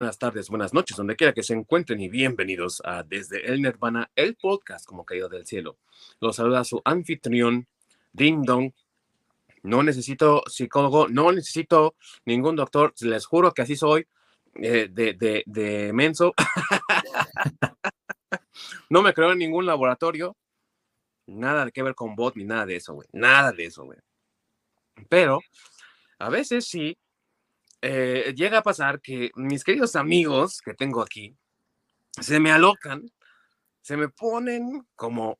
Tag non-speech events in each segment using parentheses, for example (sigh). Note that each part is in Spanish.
buenas tardes, buenas noches, donde quiera que se encuentren y bienvenidos a Desde el Nirvana, el podcast como caído del cielo. Los saluda su anfitrión, Ding Dong. No necesito psicólogo, no necesito ningún doctor, les juro que así soy, eh, de, de, de menso. (laughs) no me creo en ningún laboratorio, nada que ver con bot ni nada de eso, güey, nada de eso, güey. Pero a veces sí eh, llega a pasar que mis queridos amigos que tengo aquí se me alocan, se me ponen como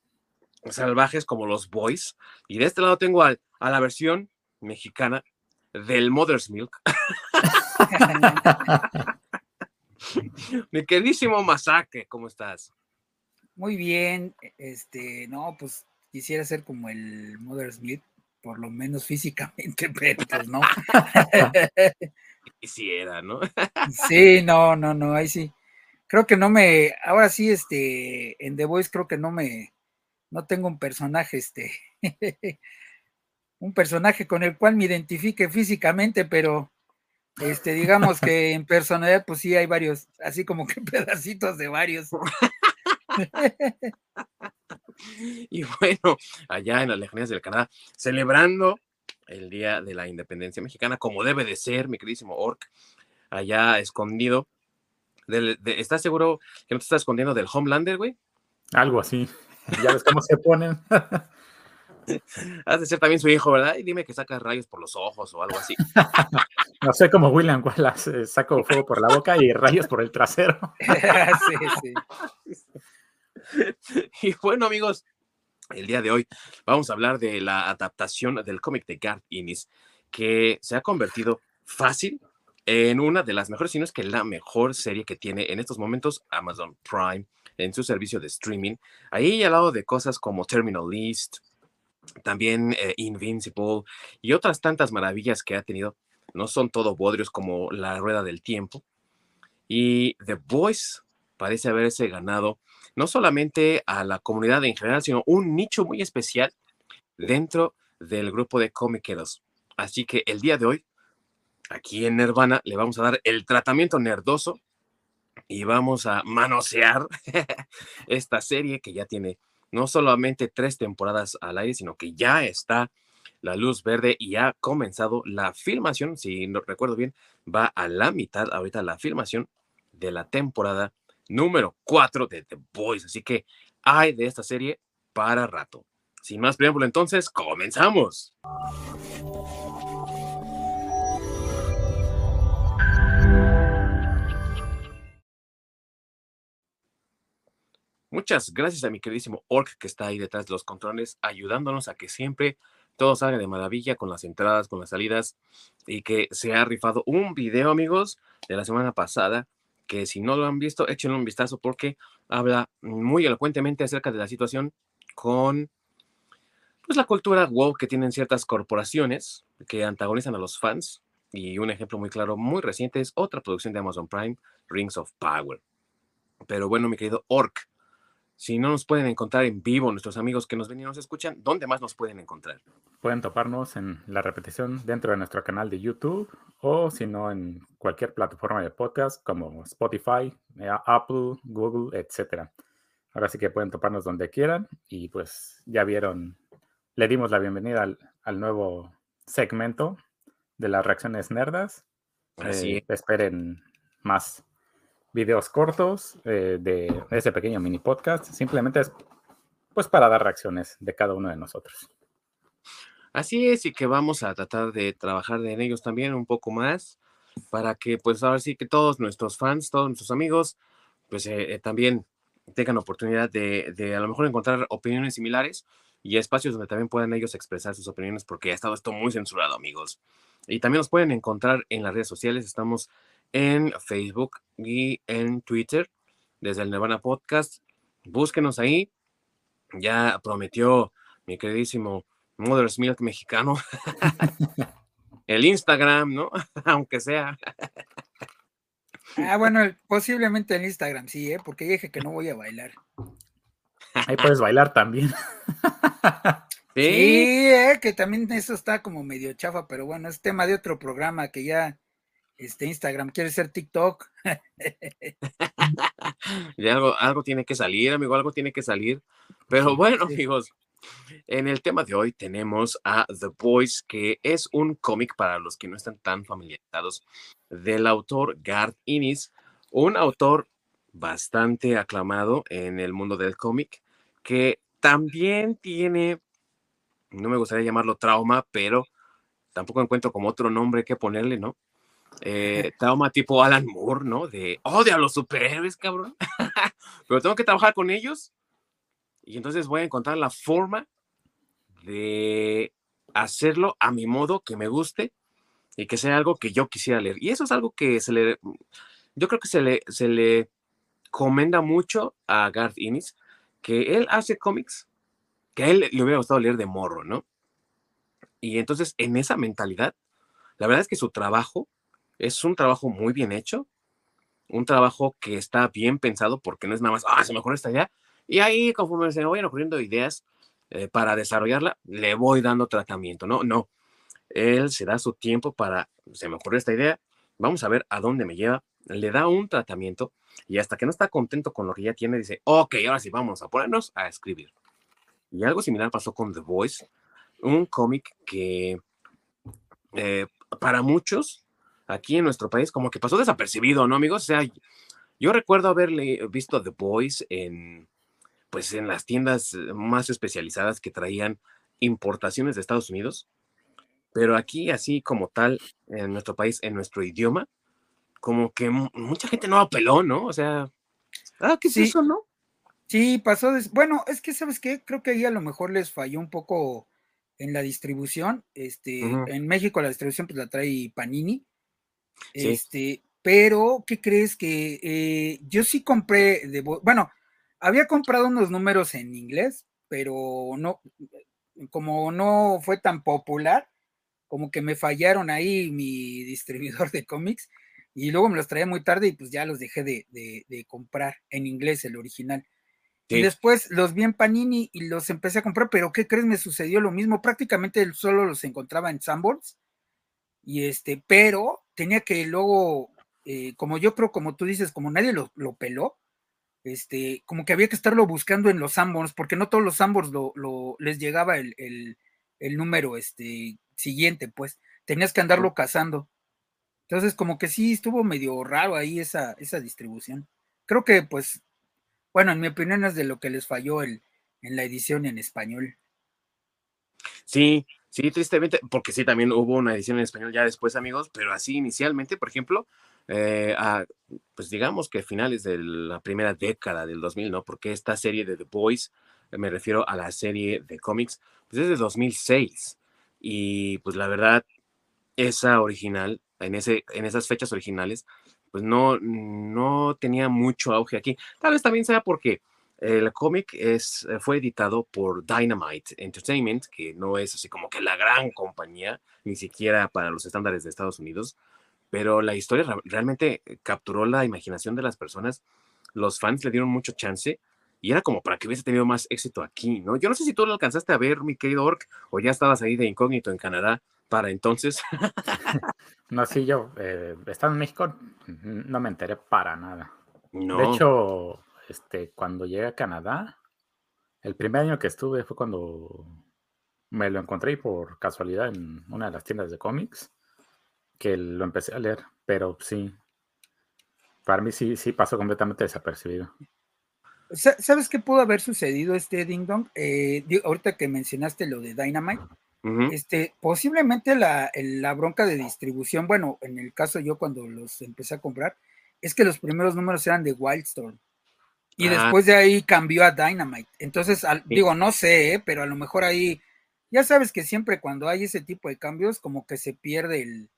salvajes como los boys. Y de este lado tengo a la versión mexicana del Mother's Milk. (laughs) Mi queridísimo Masake, ¿cómo estás? Muy bien, este, no, pues quisiera ser como el Mother's Milk, por lo menos físicamente, (laughs) pero pues no. (laughs) quisiera, ¿no? sí, no, no, no, ahí sí. Creo que no me, ahora sí, este, en The Voice creo que no me, no tengo un personaje, este, (laughs) un personaje con el cual me identifique físicamente, pero, este, digamos (laughs) que en personalidad, pues sí hay varios, así como que (laughs) pedacitos de varios. y bueno, allá en las lejanías del Canadá, celebrando el Día de la Independencia Mexicana, como debe de ser, mi queridísimo Orc, allá escondido. ¿Estás seguro que no te estás escondiendo del Homelander, güey? Algo así. (laughs) Ya ves cómo se ponen. (laughs) Has de ser también su hijo, ¿verdad? Y dime que sacas rayos por los ojos o algo así. (laughs) no sé cómo William Wallace, saco fuego por la boca y rayos por el trasero. sí, sí. Y bueno, amigos, el día de hoy vamos a hablar de la adaptación del cómic de Garth Innis, que se ha convertido fácil en una de las mejores, si no es que la mejor serie que tiene en estos momentos Amazon Prime en su servicio de streaming. Ahí al lado de cosas como Terminal List, también eh, Invincible y otras tantas maravillas que ha tenido. No son todo bodrios como La Rueda del Tiempo. Y The Voice parece haberse ganado no solamente a la comunidad en general, sino un nicho muy especial dentro del grupo de comiqueros. Así que el día de hoy, aquí en Nirvana, le vamos a dar el tratamiento nerdoso y vamos a manosear (laughs) esta serie que ya tiene no solamente tres temporadas al aire, sino que ya está la luz verde y ha comenzado la filmación, si no recuerdo bien, va a la mitad ahorita la filmación de la temporada número 4 de The Boys. Así que hay de esta serie para rato. Sin más preámbulo, entonces, comenzamos. Muchas gracias a mi queridísimo Orc que está ahí detrás de los controles, ayudándonos a que siempre todo salga de maravilla con las entradas, con las salidas y que se ha rifado un video, amigos, de la semana pasada que si no lo han visto, échenle un vistazo porque habla muy elocuentemente acerca de la situación con pues, la cultura wow que tienen ciertas corporaciones que antagonizan a los fans. Y un ejemplo muy claro, muy reciente, es otra producción de Amazon Prime, Rings of Power. Pero bueno, mi querido Orc, si no nos pueden encontrar en vivo nuestros amigos que nos ven y nos escuchan, ¿dónde más nos pueden encontrar? Pueden toparnos en la repetición dentro de nuestro canal de YouTube o si no en cualquier plataforma de podcast como Spotify, eh, Apple, Google, etc. Ahora sí que pueden toparnos donde quieran y pues ya vieron, le dimos la bienvenida al, nuevo segmento de las reacciones nerdas. Así eh, esperen más videos cortos eh, de ese pequeño mini podcast. Simplemente es pues para dar reacciones de cada uno de nosotros. Así es, y que vamos a tratar de trabajar en ellos también un poco más para que pues ahora sí que todos nuestros fans, todos nuestros amigos, pues eh, eh, también tengan oportunidad de, de, a lo mejor encontrar opiniones similares y espacios donde también puedan ellos expresar sus opiniones porque ha estado esto muy censurado, amigos. Y también nos pueden encontrar en las redes sociales, estamos en Facebook y en Twitter desde el Nirvana Podcast. Búsquenos ahí. Ya prometió mi queridísimo Mother's Milk mexicano. (laughs) el Instagram, ¿no? (laughs) Aunque sea. ah, bueno, posiblemente el Instagram, sí, ¿eh? porque dije que no voy a bailar. Ahí puedes bailar también. (laughs) Sí, ¿eh? que también eso está como medio chafa, pero bueno, es tema de otro programa que ya este Instagram, quiere ser TikTok. (laughs) algo, algo tiene que salir, amigo, algo tiene que salir. Pero bueno, amigos, en el tema de hoy tenemos a The Boys, que es un cómic para los que no están tan familiarizados del autor Garth Innis, un autor bastante aclamado en el mundo del cómic, que también tiene, no me gustaría llamarlo trauma, pero tampoco encuentro como otro nombre que ponerle, ¿no? Eh, tipo Alan Moore, ¿no? De odio a los superhéroes, cabrón. (laughs) pero tengo que trabajar con ellos y entonces voy a encontrar la forma de hacerlo a mi modo, que me guste y que sea algo que yo quisiera leer. Y eso es algo que se le, yo creo que se le, se le comenda mucho a Garth Innis, que él hace cómics que a él le hubiera gustado leer de morro, ¿no? Y entonces en esa mentalidad, la verdad es que su trabajo es un trabajo muy bien hecho, un trabajo que está bien pensado porque no es nada más, ah, se me esta idea. Y ahí, conforme se me vayan ocurriendo ideas eh, para desarrollarla, le voy dando tratamiento, ¿no? No. Él se da su tiempo para, se me ocurre esta idea, vamos a ver a dónde me lleva, le da un tratamiento y hasta que no está contento con lo que ya tiene, dice, ok, ahora sí, vamos a ponernos a escribir. Y algo similar pasó con The Voice, un cómic que eh, para muchos aquí en nuestro país como que pasó desapercibido, ¿no, amigos? O sea, yo recuerdo haberle visto The Voice en, pues, en las tiendas más especializadas que traían importaciones de Estados Unidos, pero aquí así como tal, en nuestro país, en nuestro idioma, como que mucha gente no apeló, ¿no? O sea, ah, ¿qué es eso, no? Sí, pasó. Bueno, es que, ¿sabes qué? Creo que ahí a lo mejor les falló un poco en la distribución. Este, en México la distribución pues la trae Panini. Este, pero, ¿qué crees que eh, yo sí compré de bueno, había comprado unos números en inglés, pero no, como no fue tan popular, como que me fallaron ahí mi distribuidor de cómics y luego me los traía muy tarde y pues ya los dejé de, de comprar en inglés, el original. Y después los vi en Panini y los empecé a comprar, pero ¿qué crees? Me sucedió lo mismo. Prácticamente solo los encontraba en Sanborns. Y este, pero tenía que luego, eh, como yo creo, como tú dices, como nadie lo, peló, este, como que había que estarlo buscando en los Sanborns, porque no todos los Sanborns lo, les llegaba el, el, número este, siguiente, pues tenías que andarlo cazando. Entonces, como que sí estuvo medio raro ahí esa, esa distribución. Creo que pues bueno, en mi opinión es de lo que les falló el, en la edición en español. Sí, sí, tristemente, porque sí, también hubo una edición en español ya después, amigos, pero así inicialmente, por ejemplo, eh, pues digamos que finales de la primera década del 2000, ¿no? Porque esta serie de The Boys, me refiero a la serie de cómics, pues es de 2006. Y pues la verdad, esa original, en, ese, en esas fechas originales, pues no, no tenía mucho auge aquí. Tal vez también sea porque el cómic es, eh, fue editado por Dynamite Entertainment, que no es así como que la gran compañía, ni siquiera para los estándares de Estados Unidos, pero la historia realmente capturó la imaginación de las personas. Los fans le dieron mucho chance y era como para que hubiese tenido más éxito aquí, ¿no? Yo no sé si tú lo alcanzaste a ver, mi querido Orc, o ya estabas ahí de incógnito en Canadá para entonces. (laughs) no, sí, yo eh, estando en México no me enteré para nada. De hecho, este, cuando llegué a Canadá, el primer año que estuve fue cuando me lo encontré por casualidad en una de las tiendas de cómics, que lo empecé a leer, pero sí, para mí sí, sí pasó completamente desapercibido. ¿Sabes qué pudo haber sucedido este Ding Dong? Eh, ahorita que mencionaste lo de Dynamite, este, posiblemente la, la, bronca de distribución, bueno, en el caso yo cuando los empecé a comprar, es que los primeros números eran de Wildstorm. Y después de ahí cambió a Dynamite. Entonces, digo, no sé, ¿eh? pero a lo mejor ahí, ya sabes que siempre cuando hay ese tipo de cambios, como que se pierde el,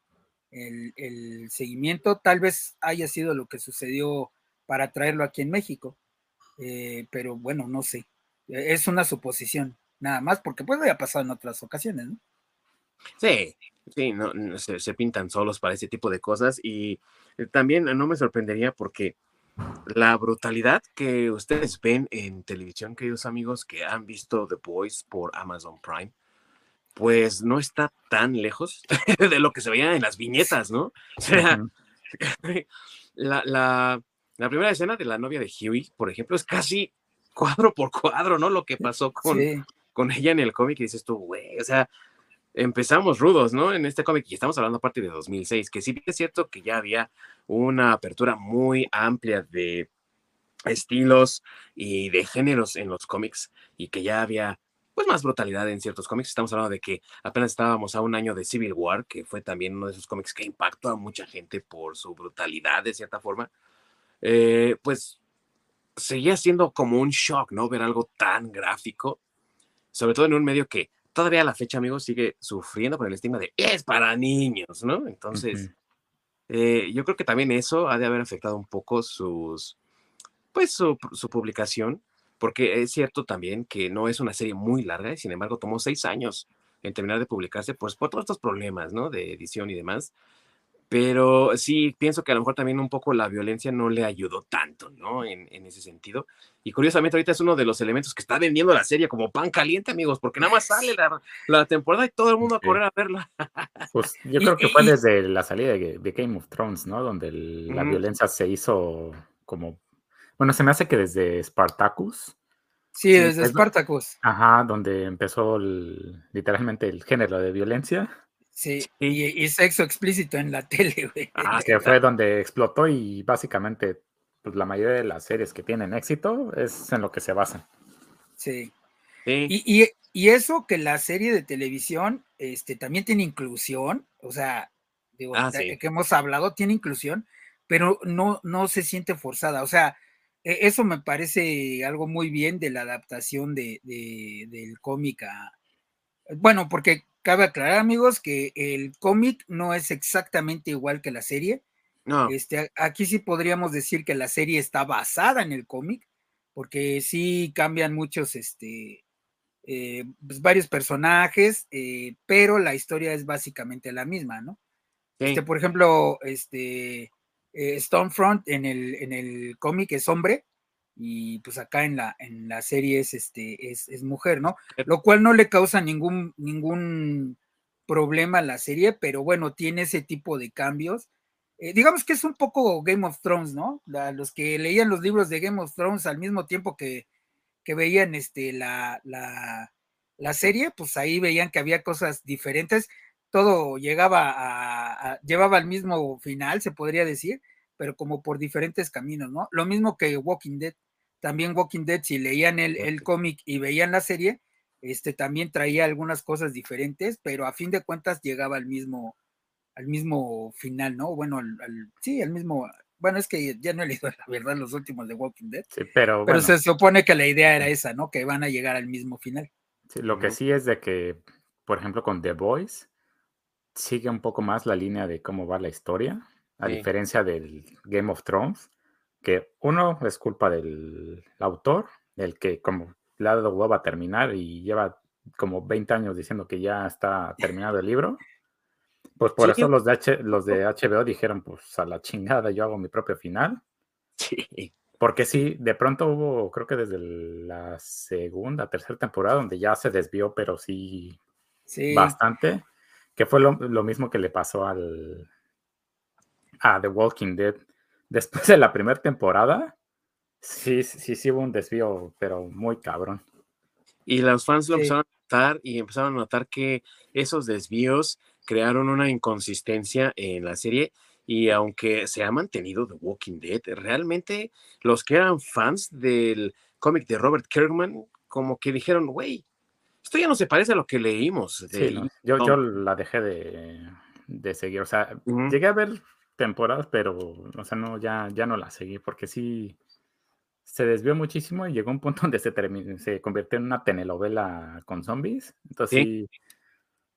el, el seguimiento. Tal vez haya sido lo que sucedió para traerlo aquí en México. Eh, pero bueno, no sé. Es una suposición nada más, porque pues había pasado en otras ocasiones, ¿no? Sí, sí, no, se, pintan solos para ese tipo de cosas y eh, también no me sorprendería porque la brutalidad que ustedes ven en televisión, queridos amigos, que han visto The Boys por Amazon Prime, pues no está tan lejos (laughs) de lo que se veía en las viñetas, ¿no? O sea, (laughs) la, la, la, primera escena de la novia de Huey, por ejemplo, es casi cuadro por cuadro, ¿no? Lo que pasó con, con ella en el cómic y dices tú, güey, o sea, empezamos rudos, ¿no? En este cómic, y estamos hablando aparte de 2006, que sí es cierto que ya había una apertura muy amplia de estilos y de géneros en los cómics y que ya había pues más brutalidad en ciertos cómics. Estamos hablando de que apenas estábamos a un año de Civil War, que fue también uno de esos cómics que impactó a mucha gente por su brutalidad de cierta forma. Eh, pues seguía siendo como un shock, ¿no? Ver algo tan gráfico, sobre todo en un medio que todavía a la fecha, amigos, sigue sufriendo con el estigma de es para niños, ¿no? Entonces, eh, yo creo que también eso ha de haber afectado un poco sus, pues su, publicación, porque es cierto también que no es una serie muy larga y sin embargo tomó seis años en terminar de publicarse, pues por todos estos problemas, ¿no? De edición y demás. Pero sí, pienso que a lo mejor también un poco la violencia no le ayudó tanto, ¿no? En, ese sentido. Y curiosamente ahorita es uno de los elementos que está vendiendo la serie como pan caliente, amigos, porque nada más sale la, temporada y todo el mundo a correr a verla. Pues yo creo que fue desde la salida de, Game of Thrones, ¿no? Donde la violencia se hizo como... Bueno, se me hace que desde Spartacus. Sí, desde Spartacus. Ajá, donde empezó literalmente el género de violencia. Sí, y, sexo explícito en la (laughs) tele, güey. Ah, (laughs) que fue donde explotó y básicamente pues, la mayoría de las series que tienen éxito es en lo que se basan. Sí. Y, eso que la serie de televisión este, también tiene inclusión, o sea, digo, ah, que hemos hablado, tiene inclusión, pero no, no se siente forzada. O sea, e, eso me parece algo muy bien de la adaptación de, del cómic a. Bueno, porque cabe aclarar, amigos, que el cómic no es exactamente igual que la serie. No. Este, aquí sí podríamos decir que la serie está basada en el cómic, porque sí cambian muchos, este, eh, pues varios personajes, eh, pero la historia es básicamente la misma, ¿no? Este, por ejemplo, este, eh, Stonefront en el, en el cómic es hombre, y pues acá en la, en la serie es, este, es, es, mujer, ¿no? Lo cual no le causa ningún, ningún problema a la serie, pero bueno, tiene ese tipo de cambios. Eh, digamos que es un poco Game of Thrones, ¿no? los que leían los libros de Game of Thrones al mismo tiempo que, que veían este, la, la, la, serie, pues ahí veían que había cosas diferentes. Todo llegaba a, llevaba al mismo final, se podría decir, pero como por diferentes caminos, ¿no? Lo mismo que Walking Dead. También Walking Dead, si leían el, el cómic y veían la serie, este también traía algunas cosas diferentes, pero a fin de cuentas llegaba al mismo, al mismo final, ¿no? Bueno, al, sí, al mismo, bueno, es que ya no he leído la verdad los últimos de Walking Dead. Sí, pero, pero se supone que la idea era esa, ¿no? Que van a llegar al mismo final. Sí, lo que sí es de que, por ejemplo, con The Voice, sigue un poco más la línea de cómo va la historia a diferencia del Game of Thrones, que uno es culpa del autor, el que como le ha dado huevo a terminar y lleva como 20 años diciendo que ya está terminado el libro. Pues por eso los de, los de HBO dijeron, pues a la chingada, yo hago mi propio final. (laughs) Sí. Porque sí, de pronto hubo, creo que desde la segunda, tercera temporada, donde ya se desvió, pero sí, bastante, que fue lo mismo que le pasó al, a The Walking Dead. Después de la primera temporada, sí, sí, sí hubo un desvío, pero muy cabrón. Y los fans lo empezaron a notar y empezaron a notar que esos desvíos crearon una inconsistencia en la serie y aunque se ha mantenido The Walking Dead, realmente los que eran fans del cómic de Robert Kirkman como que dijeron, güey, esto ya no se parece a lo que leímos. yo, yo la dejé de, seguir, o sea, llegué a ver temporadas, pero, o sea, no, ya, ya no la seguí porque sí se desvió muchísimo y llegó un punto donde se, se convirtió en una telenovela con zombies. Entonces ¿Sí?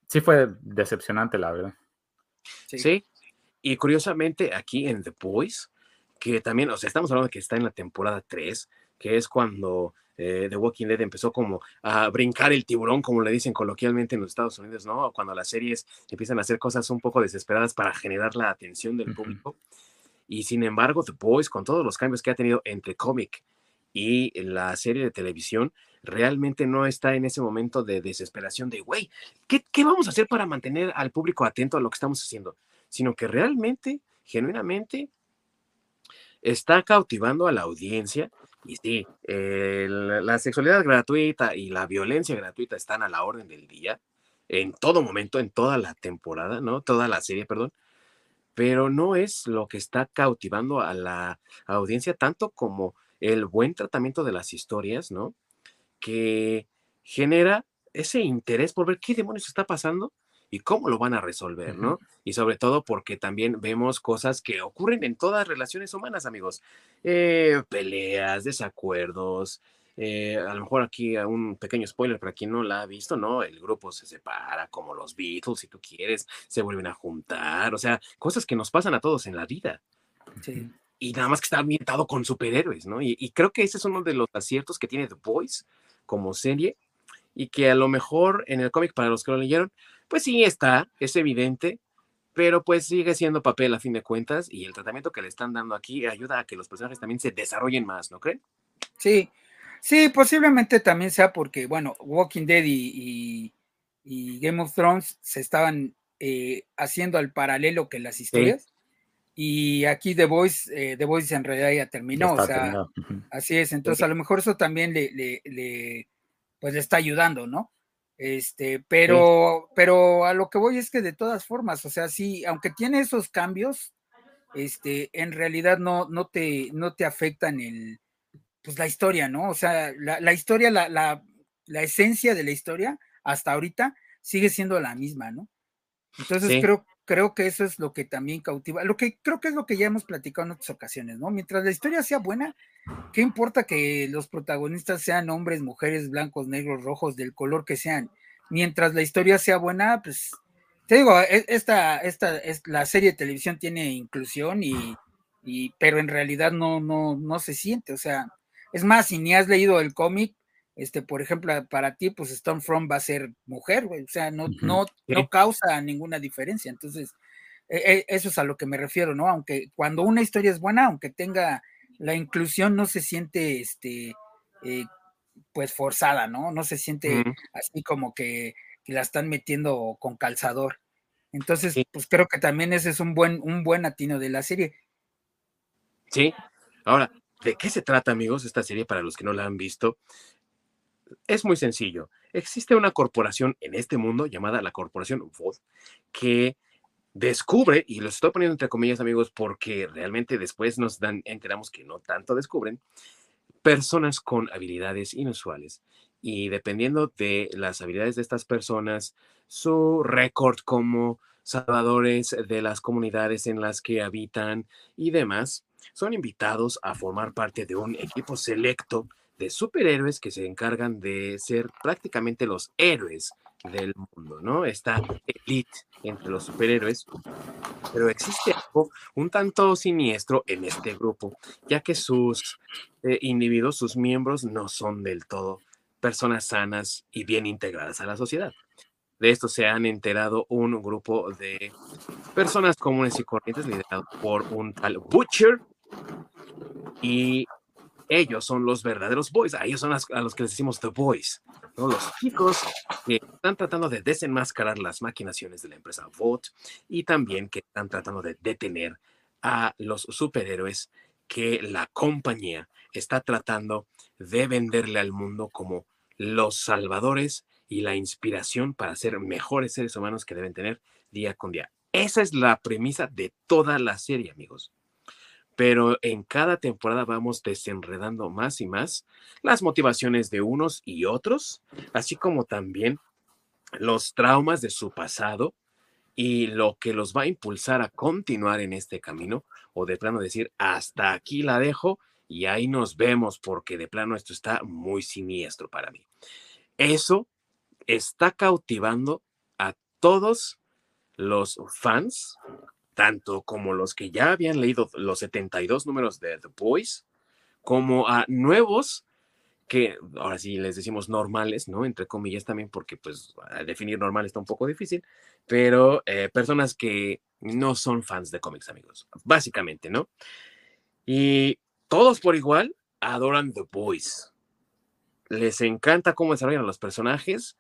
sí, fue decepcionante, la verdad. Sí. Y curiosamente aquí en The Boys, que también, o sea, estamos hablando de que está en la temporada 3, que es cuando eh, The Walking Dead empezó como a brincar el tiburón, como le dicen coloquialmente en los Estados Unidos, ¿no? Cuando las series empiezan a hacer cosas un poco desesperadas para generar la atención del público. Y sin embargo, The Boys, con todos los cambios que ha tenido entre cómic y la serie de televisión, realmente no está en ese momento de desesperación de, güey, ¿qué, ¿qué vamos a hacer para mantener al público atento a lo que estamos haciendo? Sino que realmente genuinamente está cautivando a la audiencia. Y sí, la sexualidad gratuita y la violencia gratuita están a la orden del día, en todo momento, en toda la temporada, ¿no? Toda la serie, perdón. Pero no es lo que está cautivando a la audiencia tanto como el buen tratamiento de las historias, ¿no? Que genera ese interés por ver qué demonios está pasando y cómo lo van a resolver, ¿no? Y sobre todo porque también vemos cosas que ocurren en todas relaciones humanas, amigos. Eh, peleas, desacuerdos. Eh, a lo mejor aquí un pequeño spoiler para quien no la ha visto, ¿no? El grupo se separa como los Beatles, si tú quieres, se vuelven a juntar, o sea, cosas que nos pasan a todos en la vida. Sí. Y nada más que está ambientado con superhéroes, ¿no? Y, y creo que ese es uno de los aciertos que tiene The Voice como serie y que a lo mejor en el cómic, para los que lo leyeron, pues sí está, es evidente, pero pues sigue siendo papel a fin de cuentas y el tratamiento que le están dando aquí ayuda a que los personajes también se desarrollen más, ¿no creen? Sí, sí, posiblemente también sea porque, bueno, Walking Dead y, Game of Thrones se estaban eh, haciendo al paralelo que las historias. Y aquí The Voice, eh, The Voice en realidad ya terminó, o sea, así es. Entonces, a lo mejor eso también le, le, le, pues le está ayudando, ¿no? Este, pero, pero a lo que voy es que de todas formas, o sea, sí, aunque tiene esos cambios, este, en realidad no, no te, no te afectan el, pues la historia, ¿no? O sea, la, historia, la, la, la, esencia de la historia hasta ahorita sigue siendo la misma, ¿no? Entonces creo, creo que eso es lo que también cautiva, lo que creo que es lo que ya hemos platicado en otras ocasiones, ¿no? Mientras la historia sea buena, ¿Qué importa que los protagonistas sean hombres, mujeres, blancos, negros, rojos, del color que sean? Mientras la historia sea buena, pues te digo, e, esta, esta, es, la serie de televisión tiene inclusión y, y, pero en realidad no, no, no se siente, o sea, es más, si ni has leído el cómic, este, por ejemplo, para ti, pues Stormfront va a ser mujer, o sea, no, no, no causa ninguna diferencia, entonces, e, e, eso es a lo que me refiero, ¿no? Aunque cuando una historia es buena, aunque tenga la inclusión no se siente, este, eh, pues forzada, ¿no? No se siente así como que, la están metiendo con calzador. Entonces, pues creo que también ese es un buen, un buen atino de la serie. Sí. Ahora, ¿de qué se trata, amigos, esta serie para los que no la han visto? Es muy sencillo. Existe una corporación en este mundo llamada la Corporación VOD que descubre, y lo estoy poniendo entre comillas, amigos, porque realmente después nos dan, enteramos que no tanto descubren, personas con habilidades inusuales. Y dependiendo de las habilidades de estas personas, su récord como salvadores de las comunidades en las que habitan y demás, son invitados a formar parte de un equipo selecto de superhéroes que se encargan de ser prácticamente los héroes del mundo, ¿no? Está elite entre los superhéroes, pero existe algo un tanto siniestro en este grupo, ya que sus eh, individuos, sus miembros, no son del todo personas sanas y bien integradas a la sociedad. De esto se han enterado un grupo de personas comunes y corrientes liderados por un tal Butcher y ellos son los verdaderos boys, a ellos son a los que les decimos the boys, ¿no? los chicos que están tratando de desenmascarar las maquinaciones de la empresa VOT y también que están tratando de detener a los superhéroes que la compañía está tratando de venderle al mundo como los salvadores y la inspiración para ser mejores seres humanos que deben tener día con día. Esa es la premisa de toda la serie, amigos pero en cada temporada vamos desenredando más y más las motivaciones de unos y otros, así como también los traumas de su pasado y lo que los va a impulsar a continuar en este camino o de plano decir, hasta aquí la dejo y ahí nos vemos porque de plano esto está muy siniestro para mí. Eso está cautivando a todos los fans tanto como los que ya habían leído los 72 números de The Boys, como a nuevos que ahora sí les decimos normales, ¿no? Entre comillas también, porque pues definir normal está un poco difícil, pero eh, personas que no son fans de cómics, amigos, básicamente, ¿no? Y todos por igual adoran The Boys. Les encanta cómo desarrollan los personajes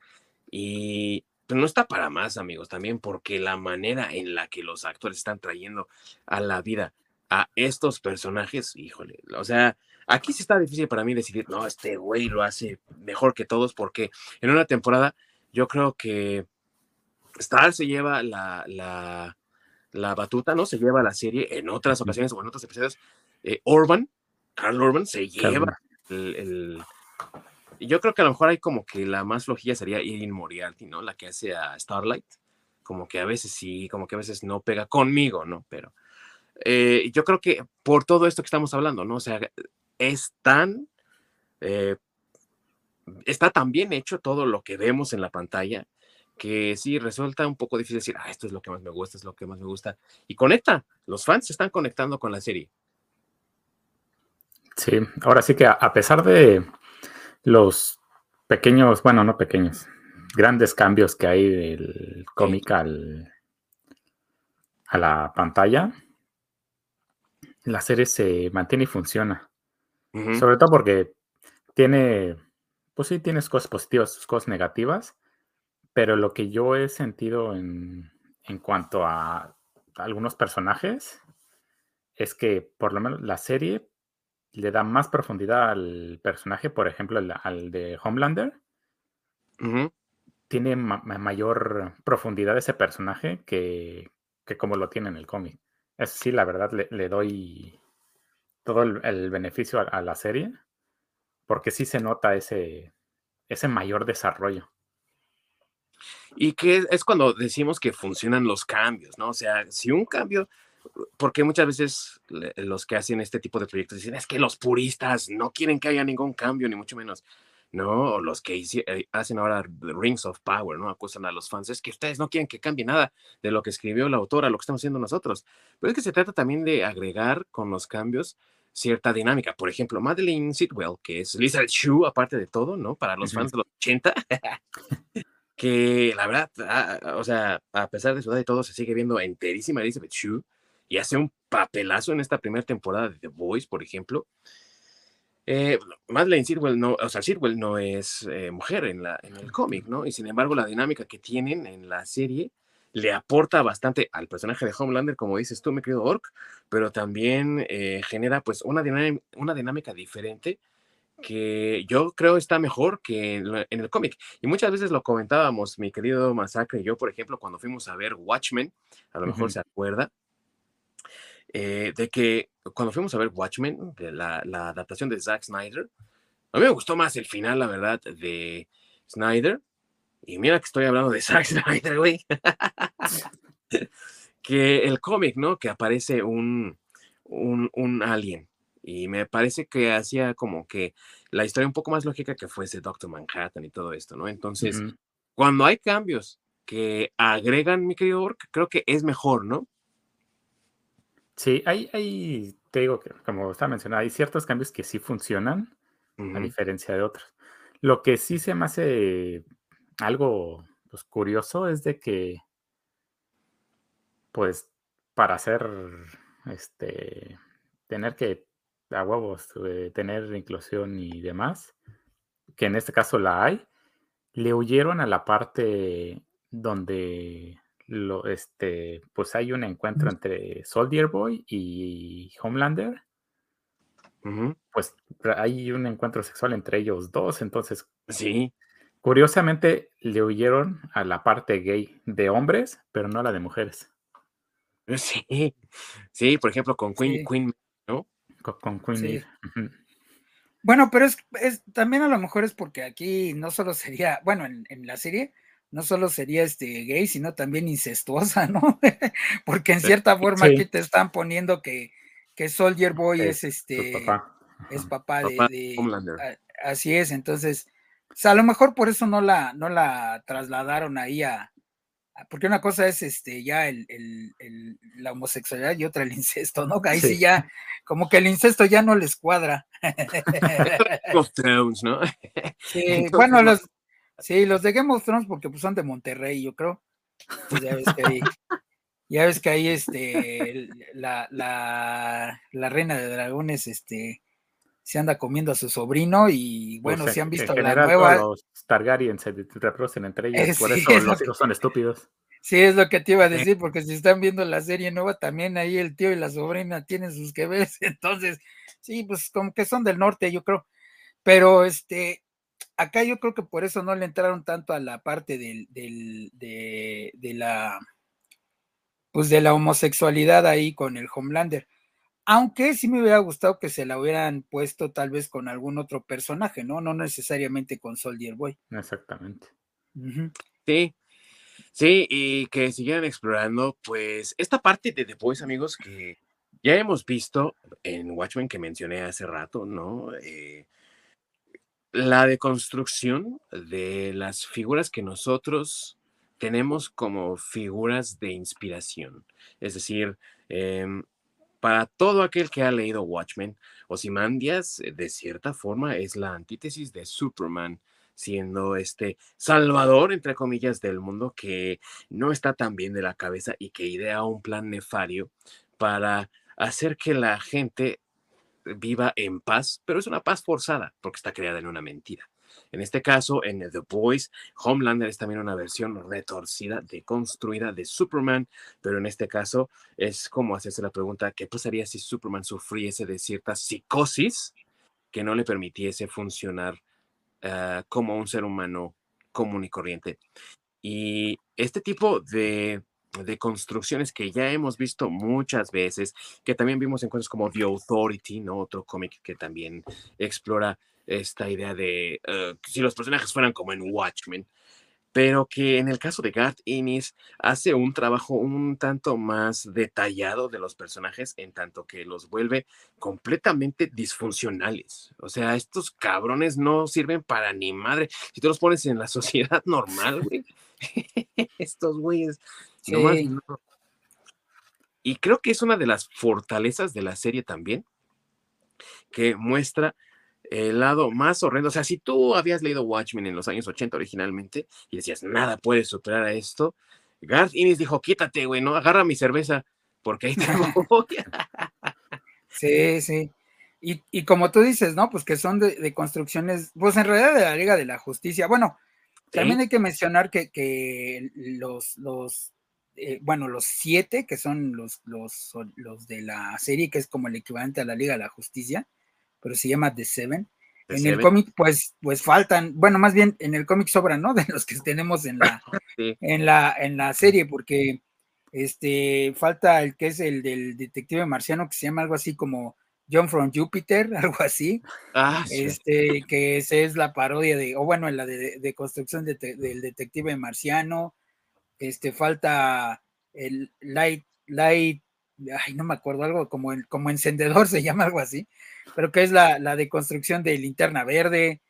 y pero no está para más, amigos, también porque la manera en la que los actores están trayendo a la vida a estos personajes, híjole, o sea, aquí sí está difícil para mí decidir, no, este güey lo hace mejor que todos, porque en una temporada yo creo que Star se lleva la, la, la batuta, ¿no? Se lleva la serie en otras ocasiones o en otros episodios. Eh, Orban, Carl Orban, se lleva el, Yo creo que a lo mejor hay como que la más flojilla sería Irin Moriarty, ¿no? La que hace a Starlight. Como que a veces sí, como que a veces no pega conmigo, ¿no? Pero eh, yo creo que por todo esto que estamos hablando, ¿no? O sea, es tan... Eh, está tan bien hecho todo lo que vemos en la pantalla que sí resulta un poco difícil decir, ah, esto es lo que más me gusta, es lo que más me gusta. Y conecta, los fans se están conectando con la serie. Sí, ahora sí que a pesar de los pequeños, bueno, no pequeños, grandes cambios que hay del cómic al, a la pantalla, la serie se mantiene y funciona. Sobre todo porque tiene, pues sí, tienes cosas positivas, cosas negativas, pero lo que yo he sentido en, en cuanto a algunos personajes es que por lo menos la serie le da más profundidad al personaje, por ejemplo, al, de Homelander. Tiene mayor profundidad ese personaje que, que como lo tiene en el cómic. Es sí, la verdad, le, doy todo el, beneficio a, la serie, porque sí se nota ese, ese mayor desarrollo. Y que es cuando decimos que funcionan los cambios, ¿no? O sea, si un cambio, porque muchas veces los que hacen este tipo de proyectos dicen, es que los puristas no quieren que haya ningún cambio, ni mucho menos. ¿no? Los que eh, hacen ahora Rings of Power, ¿no? Acusan a los fans, es que ustedes no quieren que cambie nada de lo que escribió la autora, lo que estamos haciendo nosotros. Pero es que se trata también de agregar con los cambios cierta dinámica. Por ejemplo, Madeline Sitwell, que es Lisa Chu, aparte de todo, ¿no? Para los fans de los 80, (laughs) que la verdad, ah, o sea, a pesar de su edad y todo, se sigue viendo enterísima Elizabeth Chu y hace un papelazo en esta primera temporada de The Voice, por ejemplo. Eh, Madeleine Sitwell no, o sea, Sitwell no es eh, mujer en, la, en el cómic, ¿no? Y sin embargo, la dinámica que tienen en la serie le aporta bastante al personaje de Homelander, como dices tú, me querido Orc, pero también eh, genera pues una, una dinámica diferente que yo creo está mejor que en, el cómic. Y muchas veces lo comentábamos, mi querido Masacre y yo, por ejemplo, cuando fuimos a ver Watchmen, a lo mejor se acuerda, eh, de que cuando fuimos a ver Watchmen, de la, adaptación de Zack Snyder, a mí me gustó más el final, la verdad, de Snyder. Y mira que estoy hablando de (laughs) Zack Snyder, güey. (laughs) que el cómic, ¿no? Que aparece un, un, alien. Y me parece que hacía como que la historia un poco más lógica que fuese Doctor Manhattan y todo esto, ¿no? Entonces, cuando hay cambios que agregan, mi querido Ork, creo que es mejor, ¿no? Sí, hay, hay, te digo que, como estaba mencionando, hay ciertos cambios que sí funcionan, a diferencia de otros. Lo que sí se me hace algo pues, curioso es de que, pues, para hacer, este, tener que, a huevos, eh, tener inclusión y demás, que en este caso la hay, le huyeron a la parte donde lo, este, pues hay un encuentro entre Soldier Boy y Homelander. Pues hay un encuentro sexual entre ellos dos, entonces. Sí. Curiosamente le huyeron a la parte gay de hombres, pero no a la de mujeres. Sí, sí, por ejemplo, con Queen, Queen ¿no? Con, Queen. Bueno, pero es, también a lo mejor es porque aquí no solo sería, bueno, en, en la serie no solo sería este gay, sino también incestuosa, ¿no? (laughs) Porque en cierta forma aquí te están poniendo que, que Soldier Boy es este papá. es papá, de, así es, entonces, a lo mejor por eso no la, no la trasladaron ahí a, porque una cosa es este ya el, el, la homosexualidad y otra el incesto, ¿no? Ahí sí. ya, como que el incesto ya no les cuadra. (laughs) Los ¿no? (laughs) Sí, bueno, los, Sí, los de Game of Thrones porque pues, son de Monterrey, yo creo. Pues, ya ves que ahí, (laughs) ya ves que ahí este, la, la, la reina de dragones, este, se anda comiendo a su sobrino y Pues, bueno, si han en visto la nueva, los Targaryen se reproducen entre ellos, Eh, por sí, eso es (laughs) lo los que- son estúpidos. sí es lo que te iba a decir, porque si están viendo la serie nueva, también ahí el tío y la sobrina tienen sus que ver, (laughs) entonces, sí, pues como que son del norte, yo creo, pero este, acá yo creo que por eso no le entraron tanto a la parte del, del, de, de la, pues de la homosexualidad ahí con el Homelander. Aunque sí me hubiera gustado que se la hubieran puesto tal vez con algún otro personaje, ¿no? No necesariamente con Soldier Boy. Exactamente. Sí, sí, y que siguieran explorando, pues, esta parte de The Boys, amigos, que ya hemos visto en Watchmen que mencioné hace rato, ¿no? Eh, la deconstrucción de las figuras que nosotros tenemos como figuras de inspiración. Es decir, em, para todo aquel que ha leído Watchmen, Ozymandias, eh, de cierta forma, es la antítesis de Superman, siendo este salvador, entre comillas, del mundo que no está tan bien de la cabeza y que idea un plan nefario para hacer que la gente viva en paz, pero es una paz forzada porque está creada en una mentira. En este caso, en The Boys, Homelander es también una versión retorcida, deconstruida de Superman, pero en este caso es como hacerse la pregunta, ¿qué pasaría si Superman sufriese de cierta psicosis que no le permitiese funcionar ah, como un ser humano común y corriente? Y este tipo de, de construcciones que ya hemos visto muchas veces, que también vimos en cosas como The Authority, ¿no? Otro cómic que también explora esta idea de eh, si los personajes fueran como en Watchmen, pero que en el caso de Garth Ennis hace un trabajo un tanto más detallado de los personajes, en tanto que los vuelve completamente disfuncionales. O sea, estos cabrones no sirven para ni madre. Si tú los pones en la (laughs) sociedad normal, güey, (laughs) estos güeyes nomás Sí. no. Y creo que es una de las fortalezas de la serie también, que muestra el lado más horrendo. O sea, si tú habías leído Watchmen en los años 80 originalmente y decías, nada puede superar a esto, Garth Ennis dijo, quítate, güey, no, agarra mi cerveza, porque ahí te voy. (laughs) Sí, sí. Y, y como tú dices, ¿no? Pues que son de, de construcciones, pues en realidad de la Liga de la Justicia. Bueno, también Sí. hay que mencionar que, que los, los eh, bueno, los siete, que son los, los, los de la serie, que es como el equivalente a la Liga de la Justicia, pero se llama The Seven. The en Seven. el cómic, pues, pues faltan, bueno, más bien en el cómic sobran, ¿no? (laughs) De los que tenemos en la, (laughs) Sí. en la, en la serie, porque este falta el que es el del detective marciano, que se llama algo así como John from Jupiter, (laughs) algo así, Ah, sí. este, que esa es la parodia de, o bueno, en la de, de construcción de del detective marciano, este, falta el light, light, ay, no me acuerdo, algo como, el, como encendedor (laughs) se llama algo así, pero que es la, la de construcción de linterna verde,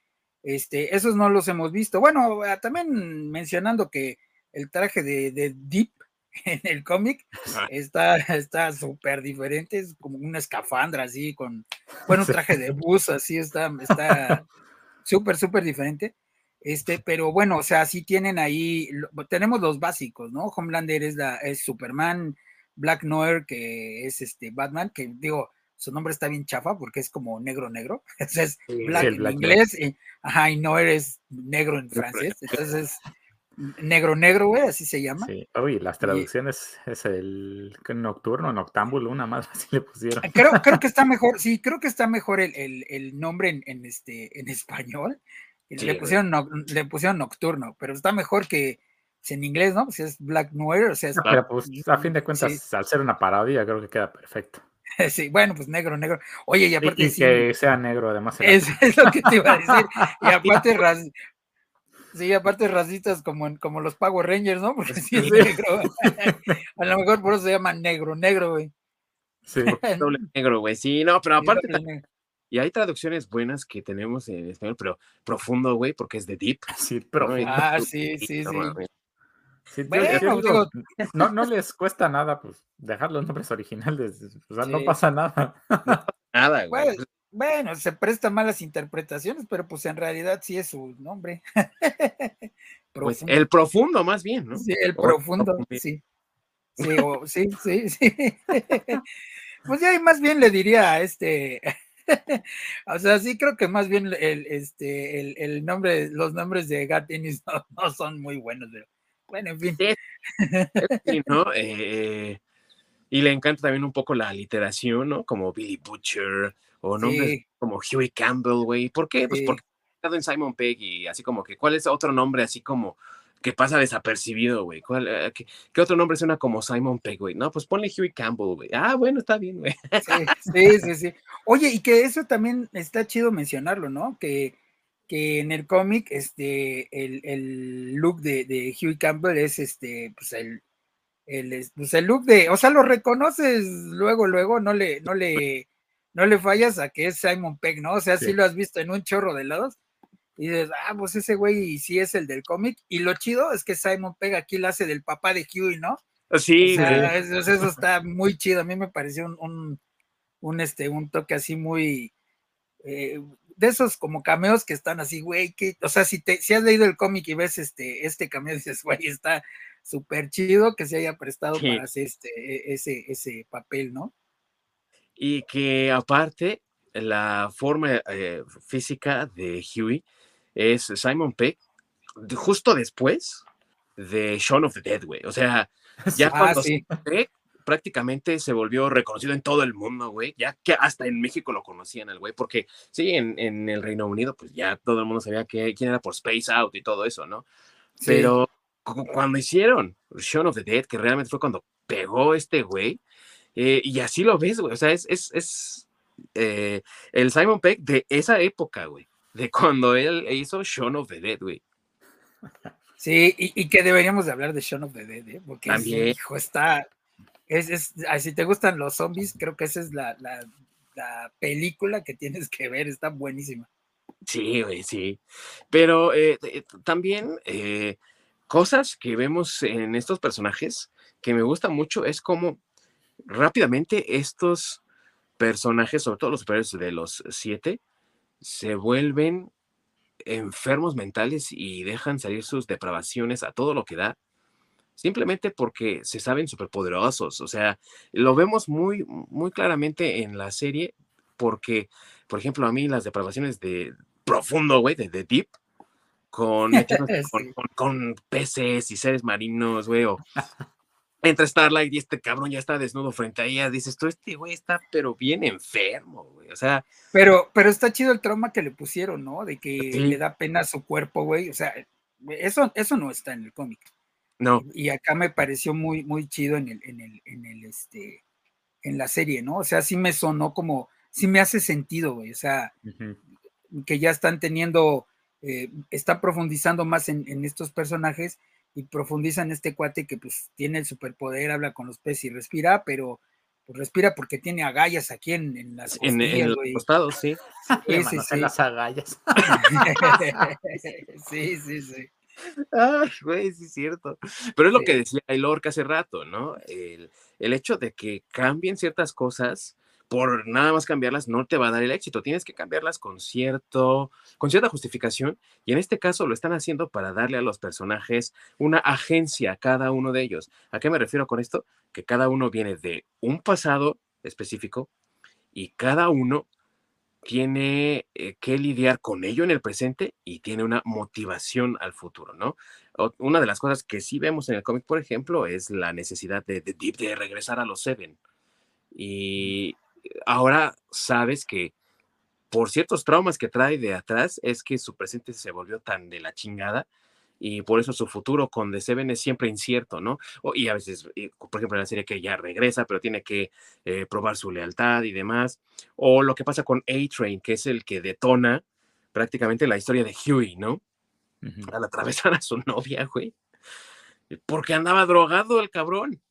este, esos no los hemos visto. Bueno, ah, también mencionando que el traje de, de Deep (laughs) en el cómic está está súper diferente, es como una escafandra así con, bueno, un traje de bus así está, está (laughs) súper, súper diferente. Este, pero bueno, o sea, sí tienen ahí, tenemos los básicos, ¿no? Homelander es la, es Superman, Black Noir, que es este Batman, que digo, su nombre está bien chafa porque es como negro negro. (laughs) Entonces, Sí, Black en Black inglés, y, ajá, y Noir es negro en francés. Entonces, negro negro, güey, así se llama. Sí. Uy, las traducciones es el nocturno, noctámbulo, una más (laughs) así le pusieron. Creo, creo que está mejor, sí, creo que está mejor el, el- el nombre en, en este, en español. Sí, le, pusieron noc- le pusieron nocturno, pero está mejor que si en inglés, ¿no? Pues es Black Noir, o sea, es- No, pero pues a fin de cuentas, Sí. al ser una parodia, creo que queda perfecto. (laughs) sí, bueno, pues negro, negro. Oye, y aparte y sí, que sea negro, además. es, (laughs) es lo que te iba a decir. Y (laughs) aparte, sí, aparte racistas como, en- como los Power Rangers, ¿no? Porque sí es Sí. negro. a lo mejor por eso se llama negro, negro, güey. Sí, Doble negro, güey. Sí, no, pero Sí, aparte, negro. Y hay traducciones buenas que tenemos en español, pero profundo, güey, porque es de deep. (laughs) sí, pero ¿no? Y- Ah, sí, sí, no sí. Bueno, yo digo, digo- no, no les cuesta nada pues dejar los nombres originales, o sea, no pasa nada. (laughs) Nada, güey. Bueno, bueno, se presta malas interpretaciones, pero pues en realidad sí es su nombre. (laughs) Pues Profundo. el profundo, más bien, ¿no? Sí, el O- profundo, o- sí. Sí, o- sí, sí, sí. Pues ya más bien le diría a este, (laughs) o sea, sí creo que más bien el, este, el, nombre, los nombres de Gat (laughs) no, son muy buenos, pero bueno, en fin. (laughs) ¿no? Eh, y le encanta también un poco la literación, ¿no? Como Billy Butcher o nombres como Huey Campbell, güey. ¿Por qué? Pues porque en Simon Pegg y así como que, ¿cuál es otro nombre así como que pasa desapercibido, güey. Eh, qué, otro nombre suena como Simon Pegg, güey? No, pues ponle Huey Campbell, güey. Ah, bueno, está bien, güey. Sí, sí, sí, Oye, y que eso también está chido mencionarlo, ¿no? Que, que en el cómic, este, el, look de, de, Huey Campbell es este, pues el, el, pues el look de, o sea, lo reconoces luego, luego, no le, no le, no le fallas a que es Simon Pegg, ¿no? O sea, sí, lo has visto en un chorro de lados y dices, ah, pues ese güey sí es el del cómic. Y lo chido es que Simon Pegg aquí lo hace del papá de Huey, ¿no? Sí, eso, está muy chido. A mí me pareció un, un, este, un toque así muy. Eh, de esos como cameos que están así, güey, que, o sea, si, te, si has leído el cómic y ves este, este cameo, dices, (laughs) güey, está súper chido que se haya prestado para hacer este, e, ese, ese papel, ¿no? Y que aparte, la forma eh, física de Huey es Simon Peck, justo después de Shaun of the Dead, güey. O sea, (laughs) ya ah, cuando Peck prácticamente se volvió reconocido en todo el mundo, güey. Ya que hasta en México lo conocían el güey, porque sí, en, el Reino Unido, pues ya todo el mundo sabía que, quién era por Space Out y todo eso, ¿no? Pero cuando hicieron Shaun of the Dead, que realmente fue cuando pegó este güey, eh, y así lo ves, güey. O sea, es, es, es eh, el Simon Peck de esa época, güey de cuando él hizo Shaun of the Dead, güey. Sí, y, que deberíamos de hablar de Shaun of the Dead, ¿eh? porque También. hijo, está, es, es, si te gustan los zombies, creo que esa es la, la, película que tienes que ver, está buenísima. Sí, güey, sí. Pero eh, eh, también eh, cosas que vemos en estos personajes que me gusta mucho es como rápidamente estos personajes, sobre todo los superhéroes de los siete, se vuelven enfermos mentales y dejan salir sus depravaciones a todo lo que da, simplemente porque se saben superpoderosos. O sea, lo vemos muy, muy claramente en la serie, porque, por ejemplo, a mí las depravaciones de profundo, güey, de, Deep, con, (laughs) con, con, peces y seres marinos, güey, o entra Starlight y este cabrón ya está desnudo frente a ella, dices, tú este güey está pero bien enfermo, güey, o sea. Pero, pero está chido el trauma que le pusieron, ¿no? De que le da pena a su cuerpo, güey, o sea, eso, eso no está en el cómic. No. Y acá me pareció muy, muy chido en el, en el, en el, este, en la serie, ¿no? O sea, sí me sonó como, sí me hace sentido, güey, o sea, que ya están teniendo, eh, está profundizando más en, en estos personajes y profundiza en este cuate que pues tiene el superpoder, habla con los peces y respira, pero pues respira porque tiene agallas aquí en, en las en, en los costados, sí. (laughs) Sí, sí, sí. las agallas. (laughs) sí, sí, sí. Ay, güey, sí es cierto. Pero es lo que decía Lorca hace rato, ¿no? El, el hecho de que cambien ciertas cosas por nada más cambiarlas no te va a dar el éxito. Tienes que cambiarlas con cierto, con cierta justificación. Y en este caso lo están haciendo para darle a los personajes una agencia a cada uno de ellos. ¿A qué me refiero con esto? Que cada uno viene de un pasado específico y cada uno tiene eh, que lidiar con ello en el presente y tiene una motivación al futuro, ¿no? una de las cosas que sí vemos en el cómic, por ejemplo, es la necesidad de, de, de regresar a los Seven. Y ahora sabes que por ciertos traumas que trae de atrás es que su presente se volvió tan de la chingada y por eso su futuro con The Seven es siempre incierto, ¿no? y a veces, por ejemplo, en la serie que ya regresa, pero tiene que eh, probar su lealtad y demás. O lo que pasa con A-Train, que es el que detona prácticamente la historia de Huey, ¿no? Al atravesar a su novia, güey. Porque andaba drogado el cabrón.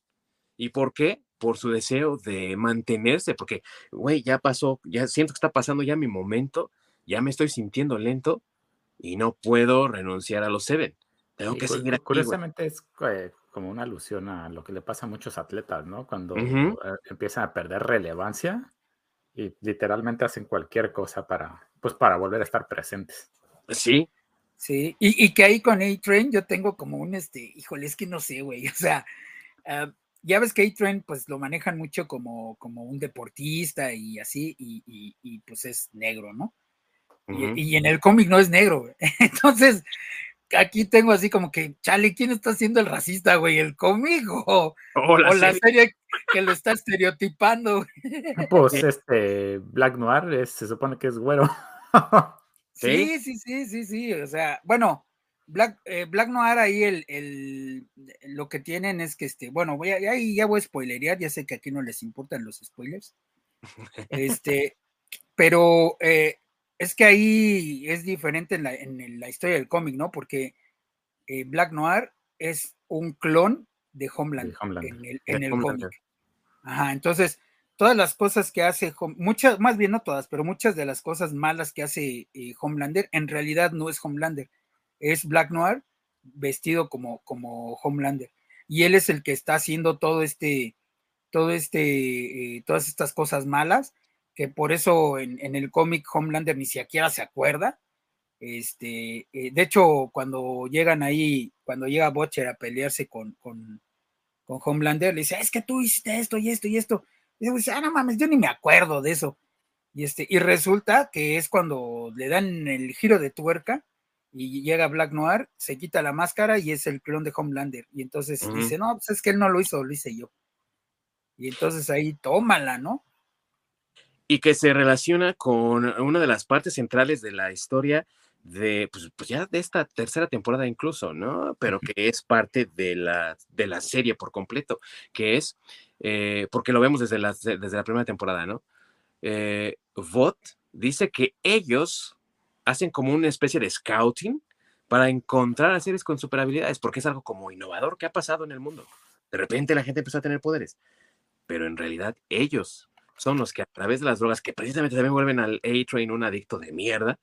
¿Y por qué? Por su deseo de mantenerse, porque, güey, ya pasó, ya siento que está pasando ya mi momento, ya me estoy sintiendo lento y no puedo renunciar a los Seven. Tengo que seguir Curiosamente es eh, como una alusión a lo que le pasa a muchos atletas, ¿no? Cuando eh, empiezan a perder relevancia y literalmente hacen cualquier cosa para, pues, para volver a estar presentes. Sí. Sí, y, que ahí con A-Train yo tengo como un, este, híjole, es que no sé, güey, (laughs) o sea, ah, ya ves que A-Train pues lo manejan mucho como, como un deportista y así, y, pues es negro, ¿no? y, en el cómic no es negro, (laughs) Entonces, aquí tengo así como que, chale, ¿quién está siendo el racista, güey? ¿El cómic o, la, serie. que lo está estereotipando? (laughs) Pues este, Black Noir se supone que es güero. (laughs) sí, sí, sí, sí, sí, o sea, bueno, Black, eh, Black Noir ahí el, lo que tienen es que este, bueno, voy a, ahí ya voy a spoilerear, ya sé que aquí no les importan los spoilers. Este, pero eh, es que ahí es diferente en la, en la historia del cómic, ¿no? Porque eh, Black Noir es un clon de Homeland, en el, en el cómic. Ajá, entonces, todas las cosas que hace, muchas, más bien no todas, pero muchas de las cosas malas que hace Homelander, en realidad no es Homelander es Black Noir vestido como, como Homelander. Y él es el que está haciendo todo este, todo este, eh, todas estas cosas malas, que por eso en, el cómic Homelander ni siquiera se acuerda. Este, eh, de hecho, cuando llegan ahí, cuando llega Butcher a pelearse con, con, con Homelander, le dice, es que tú hiciste esto y esto y esto. Y dice, ah, no mames, yo ni me acuerdo de eso. Y, este, y resulta que es cuando le dan el giro de tuerca y llega Black Noir, se quita la máscara y es el clon de Homelander. Y entonces dice, no, pues es que él no lo hizo, lo hice yo. Y entonces ahí tómala, ¿no? Y que se relaciona con una de las partes centrales de la historia de, pues, pues ya de esta tercera temporada incluso, ¿no? Pero que es parte de la, de la serie por completo, que es, eh, porque lo vemos desde la, desde la primera temporada, ¿no? Eh, Vought dice que ellos hacen como una especie de scouting para encontrar a seres con superhabilidades, porque es algo como innovador que ha pasado en el mundo. De repente la gente empezó a tener poderes, pero en realidad ellos son los que a través de las drogas, que precisamente también vuelven al A-Train un adicto de mierda,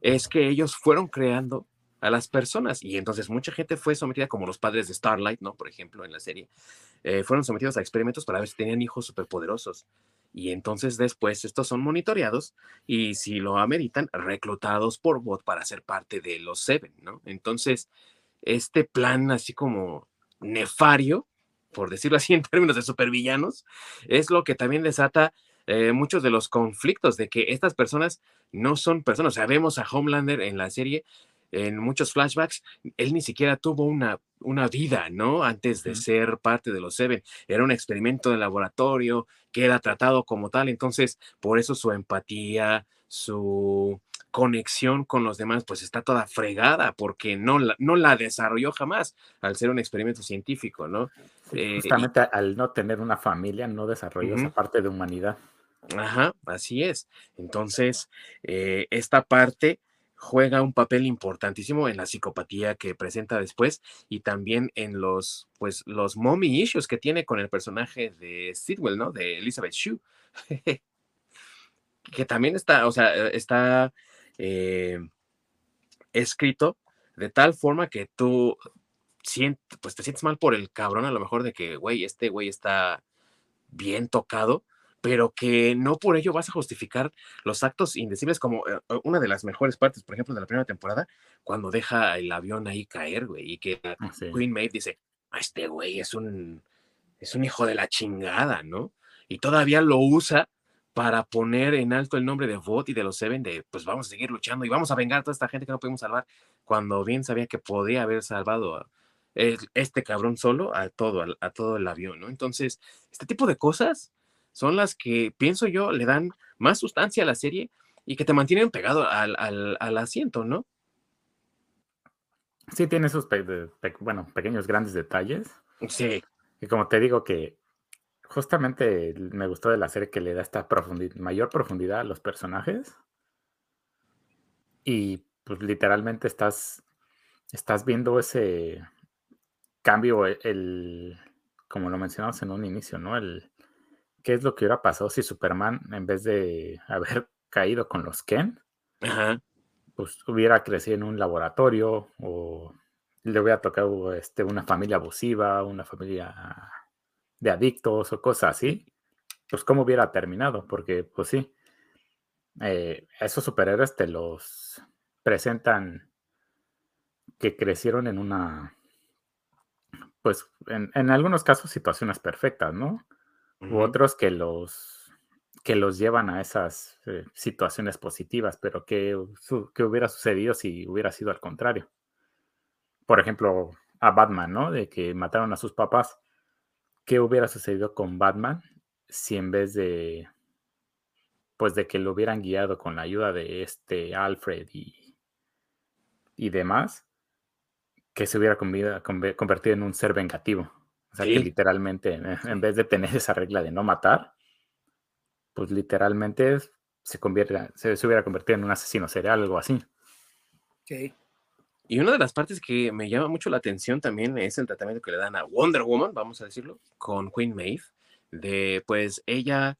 es que ellos fueron creando a las personas y entonces mucha gente fue sometida, como los padres de Starlight, ¿no? Por ejemplo, en la serie, eh, fueron sometidos a experimentos para ver si tenían hijos superpoderosos y entonces después estos son monitoreados y si lo ameritan, reclutados por bot para ser parte de los Seven, ¿no? Entonces, este plan así como nefario, por decirlo así en términos de supervillanos, es lo que también desata eh, muchos de los conflictos de que estas personas no son personas. O sea, vemos a Homelander en la serie en muchos flashbacks, él ni siquiera tuvo una, una vida, ¿no? Antes de ser parte de los Seven. Era un experimento de laboratorio que era tratado como tal. Entonces, por eso su empatía, su conexión con los demás, pues está toda fregada porque no la, no la desarrolló jamás al ser un experimento científico, ¿no? Eh, justamente al no tener una familia, no desarrolló esa parte de humanidad. Ajá, así es. Entonces, eh, esta parte juega un papel importantísimo en la psicopatía que presenta después y también en los, pues, los mommy issues que tiene con el personaje de Sidwell, ¿no? De Elizabeth Shue. (laughs) que también está, o sea, eh, está eh, escrito de tal forma que tú sientes, pues te sientes mal por el cabrón a lo mejor de que, güey, este güey está bien tocado pero que no por ello vas a justificar los actos indecibles como eh, eh, una de las mejores partes, por ejemplo, de la primera temporada, cuando deja el avión ahí caer, güey, y que ah, Queen Maeve dice, ah, este güey es un, es un hijo de la chingada, ¿no? Y todavía lo usa para poner en alto el nombre de Vought y de los Seven, de pues vamos a seguir luchando y vamos a vengar a toda esta gente que no podemos salvar, cuando bien sabía que podía haber salvado a este cabrón solo a todo, a todo el avión, ¿no? Entonces, este tipo de cosas son las que, pienso yo, le dan más sustancia a la serie y que te mantienen pegado al, asiento, ¿no? Sí, tiene esos bueno, pequeños, grandes detalles. Sí. Y como te digo que justamente me gustó de la serie que le da esta mayor profundidad a los personajes. Y pues literalmente estás, estás viendo ese cambio, e, el, como lo mencionamos en un inicio, ¿no? El, qué es lo que hubiera pasado si Superman, en vez de (laughs) haber caído con los Ken, pues hubiera crecido en un laboratorio o le hubiera tocado este, una familia abusiva, una familia de adictos o cosas así, pues cómo hubiera terminado, porque pues sí, eh, esos superhéroes te los presentan que crecieron en una pues, en, algunos casos situaciones perfectas, ¿no? U otros que los, que los llevan a esas eh, situaciones positivas, pero que, que hubiera sucedido si hubiera sido al contrario. Por ejemplo, a Batman, ¿no? De que mataron a sus papás. ¿Qué hubiera sucedido con Batman si en vez de, pues de que lo hubieran guiado con la ayuda de este Alfred y, y demás, que se hubiera convertido en un ser vengativo? O sea, que literalmente, (laughs) en vez de tener esa regla de no matar, pues literalmente se, convierte, se, se hubiera convertido en un asesino serial, algo así. Sí. Y una de las partes que me llama mucho la atención también es el tratamiento que le dan a Wonder Woman, vamos a decirlo, con Queen Maeve, de pues ella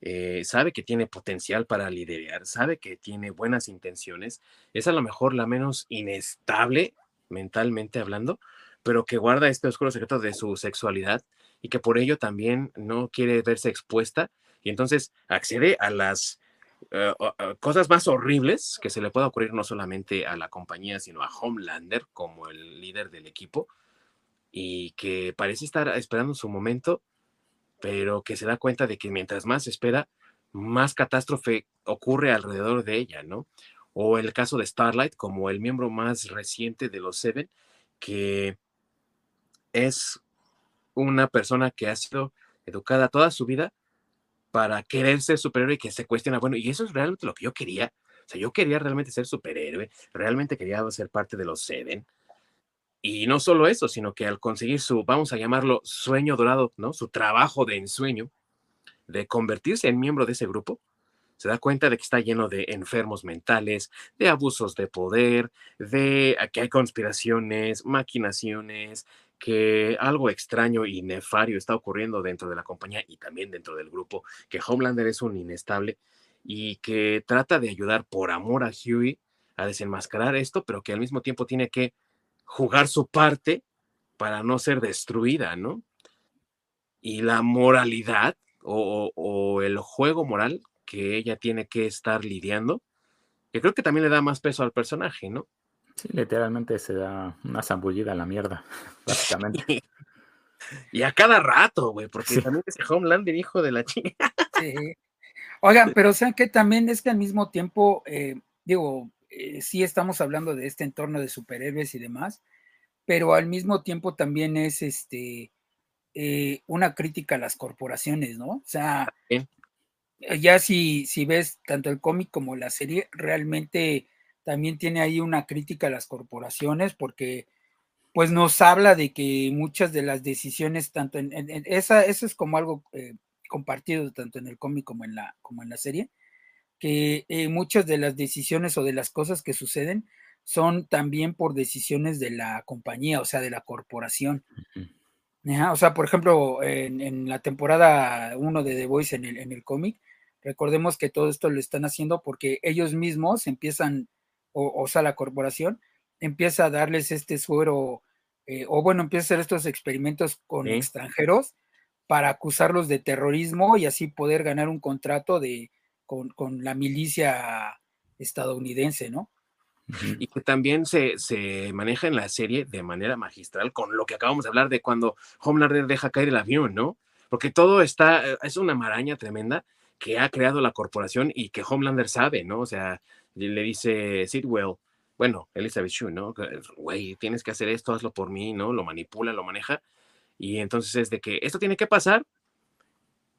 eh, sabe que tiene potencial para liderar, sabe que tiene buenas intenciones, es a lo mejor la menos inestable mentalmente hablando, pero que guarda este oscuro secreto de su sexualidad y que por ello también no quiere verse expuesta y entonces accede a las eh, eh, cosas más horribles que se le pueda ocurrir no solamente a la compañía, sino a Homelander como el líder del equipo, y que parece estar esperando su momento, pero que se da cuenta de que mientras más espera, más catástrofe ocurre alrededor de ella, ¿no? O el caso de Starlight como el miembro más reciente de los Seven, que es una persona que ha sido educada toda su vida para querer ser superhéroe y que se cuestiona, bueno, y eso es realmente lo que yo quería. O sea, yo quería realmente ser superhéroe, realmente quería ser parte de los Seven. Y no solo eso, sino que al conseguir su, vamos a llamarlo, sueño dorado, ¿no? Su trabajo de ensueño, de convertirse en miembro de ese grupo, se da cuenta de que está lleno de enfermos mentales, de abusos de poder, de que hay conspiraciones, maquinaciones, que algo extraño y nefario está ocurriendo dentro de la compañía y también dentro del grupo, que Homelander es un inestable y que trata de ayudar por amor a Huey a desenmascarar esto, pero que al mismo tiempo tiene que jugar su parte para no ser destruida, ¿no? Y la moralidad o, o el juego moral que ella tiene que estar lidiando, que creo que también le da más peso al personaje, ¿no? Sí, literalmente se da una zambullida a la mierda, (laughs) básicamente. (laughs) y a cada rato, güey, porque también ese Homelander, hijo de la chica. sí. Oigan, pero o sea que también es que al mismo tiempo, eh, digo, eh, sí estamos hablando de este entorno de superhéroes y demás, pero al mismo tiempo también es este eh, una crítica a las corporaciones, ¿no? O sea, ya si, si ves tanto el cómic como la serie, realmente también tiene ahí una crítica a las corporaciones porque pues nos habla de que muchas de las decisiones, tanto en, esa, eso es como algo eh, compartido tanto en el cómic como en la, como en la serie, que eh, muchas de las decisiones o de las cosas que suceden son también por decisiones de la compañía, o sea, de la corporación. o sea, por ejemplo, en, la temporada 1 de The Voice en el, en el cómic, recordemos que todo esto lo están haciendo porque ellos mismos empiezan o, sea, la corporación, empieza a darles este suero, eh, o bueno, empieza a hacer estos experimentos con extranjeros para acusarlos de terrorismo y así poder ganar un contrato de, con, la milicia estadounidense, ¿no? Y que también se, maneja en la serie de manera magistral con lo que acabamos de hablar de cuando Homelander deja caer el avión, ¿no? Porque todo está, eh, es una maraña tremenda que ha creado la corporación y que Homelander sabe, ¿no? O sea, le dice Sidwell, bueno, Elizabeth Shue, ¿no? Güey, tienes que hacer esto, hazlo por mí, ¿no? Lo manipula, lo maneja. Y entonces es de que esto tiene que pasar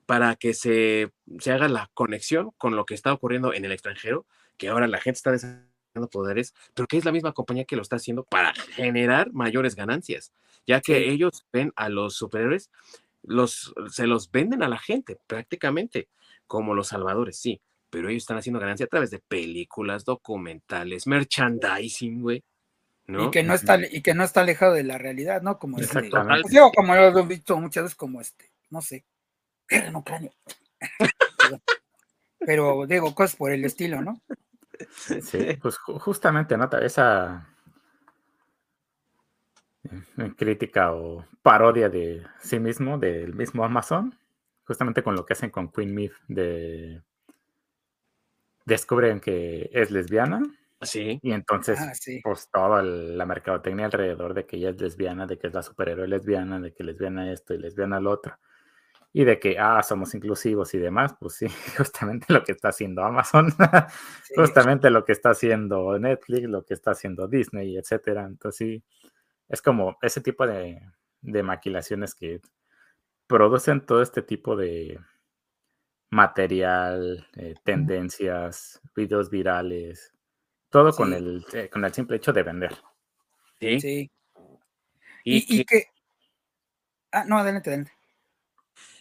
para que se, se haga la conexión con lo que está ocurriendo en el extranjero, que ahora la gente está desarrollando poderes, pero que es la misma compañía que lo está haciendo para generar mayores ganancias, ya que ellos ven a los superhéroes, los, se los venden a la gente prácticamente como los salvadores, sí, pero ellos están haciendo ganancia a través de películas, documentales, merchandising, güey. ¿no? Y que no está, y que no está alejado de la realidad, ¿no? Como este, Exactamente. como lo he visto muchas veces, como este, no sé, guerra en Ucrania. (laughs) pero digo, cosas por el estilo, ¿no? Sí, pues justamente, ¿no? Esa eh, crítica o parodia de sí mismo, del mismo Amazon, justamente con lo que hacen con Queen Myth de descubren que es lesbiana Sí. Y entonces, Ah, sí. pues toda la mercadotecnia alrededor de que ella es lesbiana, de que es la superhéroe lesbiana, de que lesbiana esto y lesbiana lo otro, y de que, ah, somos inclusivos y demás, pues sí, (laughs) justamente lo que está haciendo Amazon, sí. justamente lo que está haciendo Netflix, lo que está haciendo Disney, etcétera. Entonces sí, es como ese tipo de, de maquilaciones que producen todo este tipo de material, eh, tendencias, videos virales, todo con, el, eh, con el simple hecho de vender. Sí. Sí. Y, Y, y que- que. Ah, no, adelante, adelante.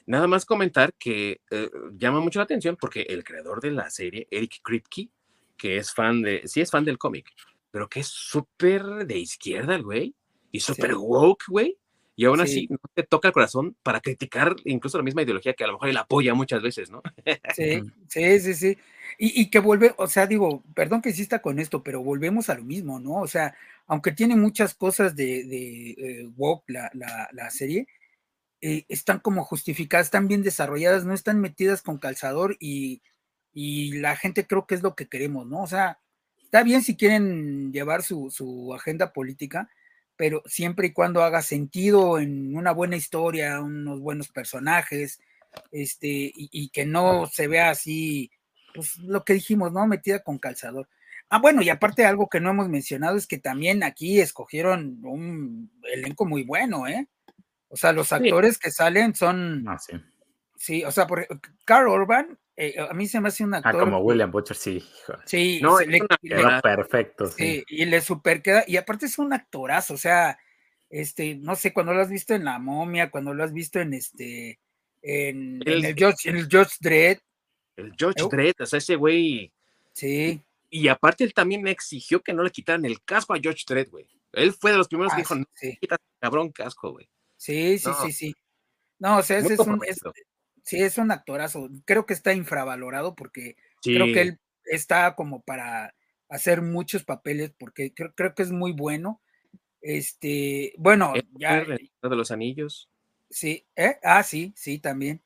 nada más comentar que eh, llama mucho la atención porque el creador de la serie, Eric Kripke, que es fan de, sí es fan del cómic, pero que es súper de izquierda el güey y súper woke, güey. Y aún así Sí. no te toca el corazón para criticar incluso la misma ideología que a lo mejor él apoya muchas veces, ¿no? Sí, (laughs) sí, sí, sí. Y, y que vuelve, o sea, digo, perdón que insista con esto, pero volvemos a lo mismo, ¿no? O sea, aunque tiene muchas cosas de, de eh, woke la, la, la serie, eh, están como justificadas, están bien desarrolladas, no están metidas con calzador y, y la gente creo que es lo que queremos, ¿no? O sea, está bien si quieren llevar su, su agenda política, pero siempre y cuando haga sentido en una buena historia, unos buenos personajes, este, y, y que no se vea así, pues lo que dijimos, ¿no? Metida con calzador. Ah, bueno, y aparte algo que no hemos mencionado es que también aquí escogieron un elenco muy bueno, ¿eh? O sea, los actores que salen son, Ah, sí. sí, o sea, por Carl Urban, eh, a mí se me hace un Ah, actor. como William Butcher, sí. Sí, No, le- una le- perfecto, sí. Sí, y le super queda, y aparte es un actorazo, o sea, este, no sé, cuando lo has visto en La Momia, cuando lo has visto en este, en, en El- George, en el George Dredd, El George Dredd, o sea, ese güey. sí, Y aparte él también exigió que no le quitaran el casco a George Dredd, güey. Él fue de los primeros que ah, dijo, no sí, quitas cabrón casco, güey. sí, sí, No. sí, sí. No, o sea, ese es un, es-. Sí, es un actorazo, creo que está infravalorado porque Sí, creo que él está como para hacer muchos papeles porque creo, creo que es muy bueno. Este, bueno, el ya, poder de los anillos. Sí, ¿eh? Ah, sí, sí, también.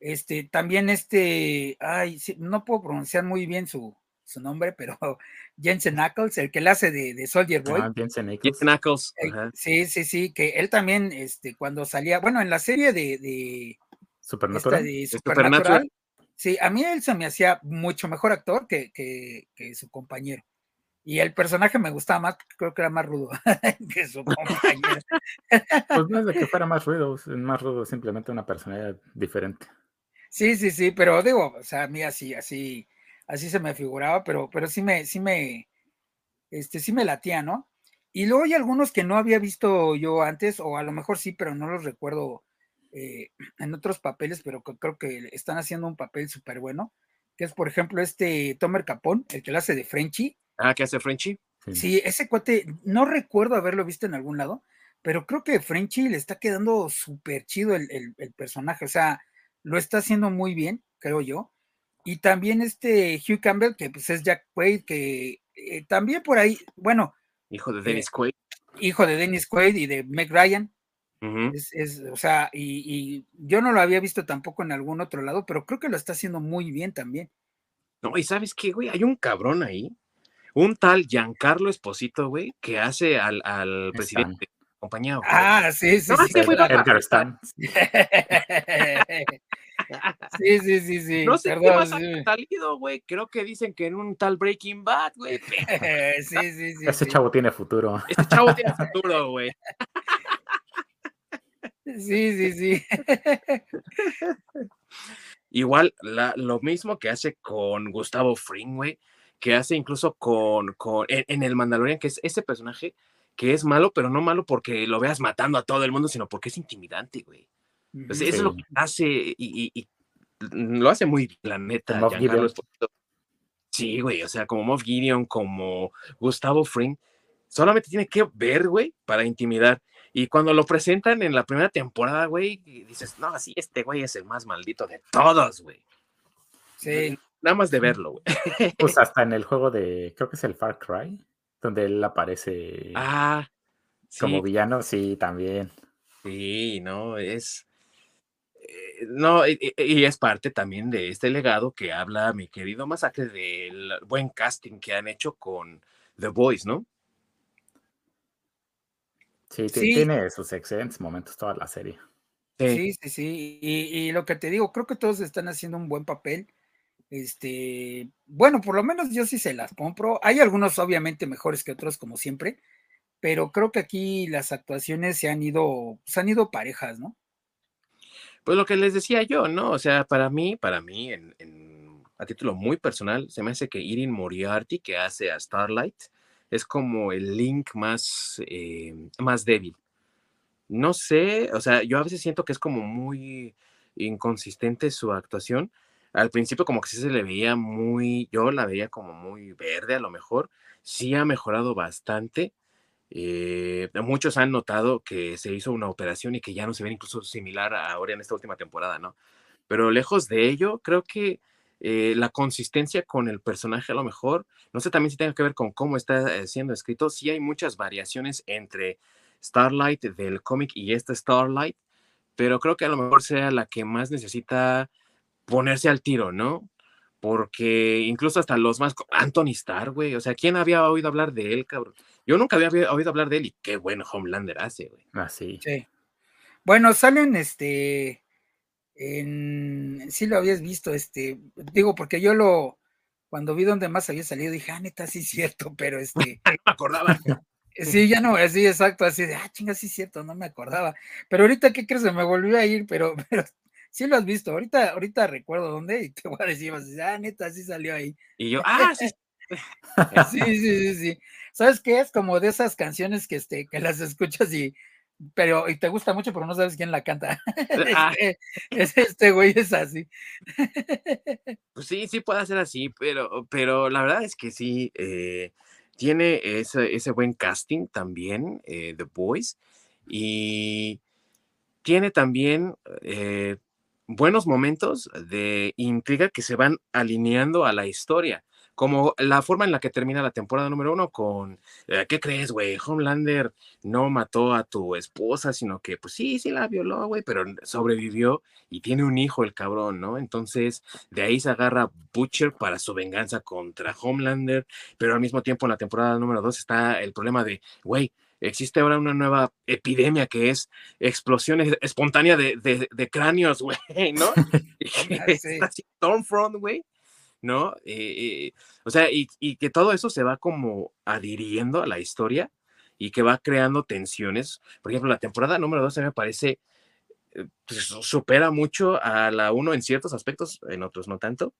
Este, también este, ay, sí, no puedo pronunciar muy bien su, su nombre, pero (laughs) Jensen Knuckles, el que le hace de, de Soldier Boy. Ah, Jensen. Knuckles. eh, ajá. sí, sí, sí, que él también, este, cuando salía, bueno, en la serie de, Supernatural. de Supernatural. Supernatural, sí, a mí él se me hacía mucho mejor actor que, que, que su compañero. Y el personaje me gustaba más, creo que era más rudo (laughs) que su compañero. Pues no es de que (laughs) fuera más ruido, es más rudo, simplemente una personalidad diferente. Sí, sí, sí, pero digo, o sea, a mí así, así, así se me figuraba, pero, pero sí me, sí me, este, sí me latía, ¿no? Y luego hay algunos que no había visto yo antes, o a lo mejor sí, pero no los recuerdo eh, en otros papeles, pero que creo que están haciendo un papel súper bueno, que es, por ejemplo, este Tomer Capón, el que lo hace de Frenchy. Ah, ¿qué hace Frenchy? Sí. Sí, ese cuate, no recuerdo haberlo visto en algún lado, pero creo que Frenchy le está quedando súper chido el, el- el personaje, o sea, lo está haciendo muy bien, creo yo. Y también este Hugh Campbell, que pues es Jack Quaid, que eh, también por ahí, bueno, Hijo de Eh, Dennis Quaid. hijo de Dennis Quaid y de Meg Ryan, Es, es, o sea, y, y yo no lo había visto tampoco en algún otro lado, pero creo que lo está haciendo muy bien también. No, y ¿sabes qué, güey? Hay un cabrón ahí, un tal Giancarlo Esposito, güey, que hace al, al presidente de la compañía. güey. Ah, sí, sí, No, sí. güey Edgar Stan. (laughs) Sí, sí, sí, sí. no sé qué más ha sí. salido, güey. Creo que dicen que en un tal Breaking Bad, güey. (laughs) sí, sí, sí. Ese sí. chavo tiene futuro. Este chavo tiene (laughs) futuro, güey. Sí, sí, sí. Igual, la- lo mismo que hace con Gustavo Fring, güey, que hace incluso con, con en, en el Mandalorian, que es ese personaje que es malo, pero no malo porque lo veas matando a todo el mundo, sino porque es intimidante, güey. Pues eso es lo que hace y, y- y lo hace muy bien, la neta. Sí, güey, o sea, como Moff Gideon, como Gustavo Fring, solamente tiene que ver, güey, para intimidar. Y cuando lo presentan en la primera temporada, güey, dices, no, sí, este güey es el más maldito de todos, güey. Sí, Nada más de verlo, güey. Pues (laughs) hasta en el juego de, creo que es el Far Cry, donde él aparece Ah, sí, como villano, sí, también. sí, no, es... eh, no, y, y, es parte también de este legado que habla mi querido Masacre del buen casting que han hecho con The Boys, ¿no? Sí, sí. tiene sus excelentes momentos toda la serie. Sí, sí, sí. Y, y, lo que te digo, creo que todos están haciendo un buen papel. Este, bueno, por lo menos yo sí se las compro. Hay algunos obviamente mejores que otros, como siempre, pero creo que aquí las actuaciones se han ido, se han ido parejas, ¿no? Pues lo que les decía yo, ¿no? O sea, para mí, para mí, en, a título muy personal, se me hace que Irin Moriarty, que hace a Starlight, es como el link más, eh, más débil. No sé, o sea, yo a veces siento que es como muy inconsistente su actuación. Al principio como que sí se le veía muy, yo la veía como muy verde a lo mejor, sí ha mejorado bastante, eh, muchos han notado que se hizo una operación y que ya no se ve incluso similar a ahora en esta última temporada, ¿no? Pero lejos de ello, creo que eh, la consistencia con el personaje a lo mejor, no sé también si tiene que ver con cómo está eh, siendo escrito, sí hay muchas variaciones entre Starlight del cómic y esta Starlight, pero creo que a lo mejor sea la que más necesita ponerse al tiro, ¿no? Porque incluso hasta los más... Anthony Starr, güey, o sea, ¿quién había oído hablar de él, cabrón? Yo nunca había oído hablar de él y qué buen Homelander hace, güey. Ah, sí. Bueno, salen este. En, sí lo habías visto, este, digo, porque yo lo, cuando vi donde más había salido, dije, ah, neta, sí es cierto, pero este. (laughs) no me acordaba. Sí, ya no, sí, exacto, así de, ah, chinga, sí es cierto, no me acordaba. Pero ahorita, ¿qué crees? Me volvió a ir, pero, (laughs) pero sí lo has visto. Ahorita, ahorita recuerdo dónde y te voy a decir, ah, neta, sí salió ahí. Y yo, ah, sí. (laughs) sí, sí, sí, sí. ¿Sabes qué? Es como de esas canciones que, este, que las escuchas y, pero, y te gusta mucho, pero no sabes quién la canta. (laughs) Ah. Este, es este güey, es así. (laughs) Pues sí, sí puede ser así, pero, pero la verdad es que sí, eh, tiene ese, ese, buen casting también, eh, The Boys, y tiene también eh, buenos momentos de intriga que se van alineando a la historia como la forma en la que termina la temporada número uno con, eh, ¿qué crees, güey? Homelander no mató a tu esposa, sino que, pues sí, sí la violó, güey, pero sobrevivió y tiene un hijo el cabrón, ¿no? Entonces, de ahí se agarra Butcher para su venganza contra Homelander, pero al mismo tiempo en la temporada número dos está el problema de, güey, existe ahora una nueva epidemia que es explosión espontánea de, de, cráneos, (laughs) güey, ¿no? (laughs) Stormfront, güey. ¿No? Eh, eh, o sea, y, que todo eso se va como adhiriendo a la historia y que va creando tensiones. Por ejemplo, la temporada número 12 me parece, eh, pues, supera mucho a la 1 en ciertos aspectos, en otros no tanto,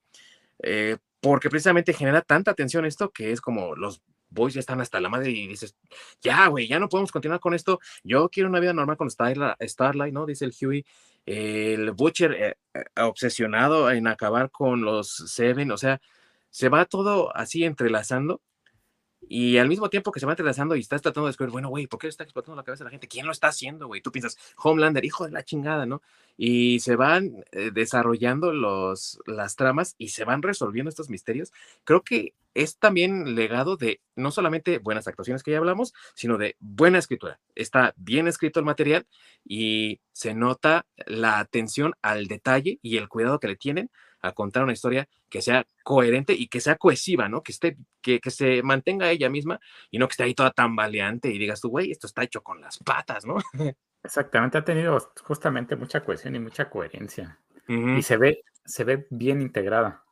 porque precisamente genera tanta tensión esto que es como los boys ya están hasta la madre y dices, ya, güey, ya no podemos continuar con esto. Yo quiero una vida normal con Starlight, Starlight ¿no? Dice el Huey el Butcher eh, eh, obsesionado en acabar con los Seven, o sea, se va todo así entrelazando y al mismo tiempo que se va entrelazando y estás tratando de descubrir, bueno, güey, ¿por qué está explotando la cabeza de la gente? ¿Quién lo está haciendo, güey? Tú piensas, Homelander, hijo de la chingada, ¿no? Y se van eh, desarrollando los, las tramas y se van resolviendo estos misterios. Creo que es también legado de no solamente buenas actuaciones que ya hablamos, sino de buena escritura. Está bien escrito el material y se nota la atención al detalle y el cuidado que le tienen a contar una historia que sea coherente y que sea cohesiva, ¿no? Que esté, que, que se mantenga ella misma y no que esté ahí toda tambaleante y digas tú, güey, esto está hecho con las patas, ¿no? (laughs) Exactamente, ha tenido justamente mucha cohesión y mucha coherencia. Y se ve, se ve bien integrada.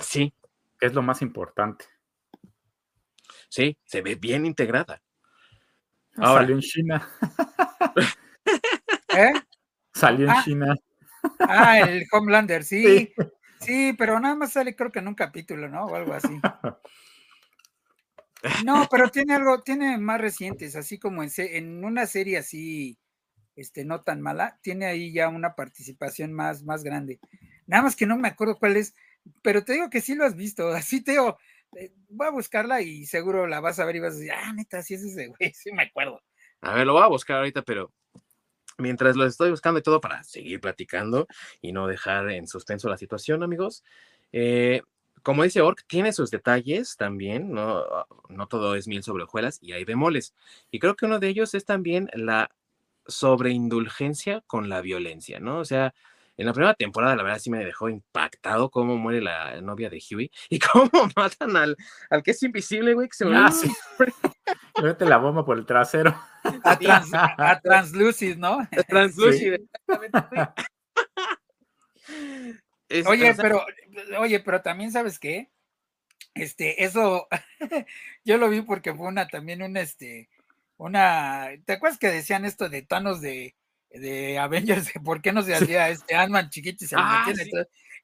Sí. Es lo más importante. Sí, se ve bien integrada. Ahora, Salió en China. (laughs) (laughs) ¿Eh? Salió en ah. China. Ah, el Homelander, (laughs) sí, sí. pero nada más sale creo que en un capítulo, ¿no? O algo así. (laughs) No, pero tiene algo, tiene más recientes, así como en, en una serie así, este, no tan mala, tiene ahí ya una participación más, más grande. Nada más que no me acuerdo cuál es, pero te digo que sí lo has visto, (laughs) así te digo, eh, voy a buscarla y seguro la vas a ver y vas a decir, ah, neta, sí es ese güey, sí me acuerdo. A ver, lo voy a buscar ahorita, pero mientras lo estoy buscando y todo para seguir platicando y no dejar en suspenso la situación, amigos. Eh, como dice Ork, tiene sus detalles también, no, no todo es miel sobre hojuelas y hay bemoles. Y creo que uno de ellos es también la sobreindulgencia con la violencia, ¿no? O sea, En la primera temporada, la verdad, sí me dejó impactado cómo muere la novia de Huey y (laughs) cómo matan al, al que es invisible, güey, que se ah, sí. Mete la bomba por el trasero. (laughs) A, trans, (laughs) a Translucid, ¿no? A Translucid, oye, pero, oye, pero también, ¿sabes qué? Este, eso, (laughs) yo lo vi porque fue una, también una, este, una, ¿te acuerdas que decían esto de Thanos de, de Avengers? ¿Por qué no se hacía este Ant-Man chiquito y se ah,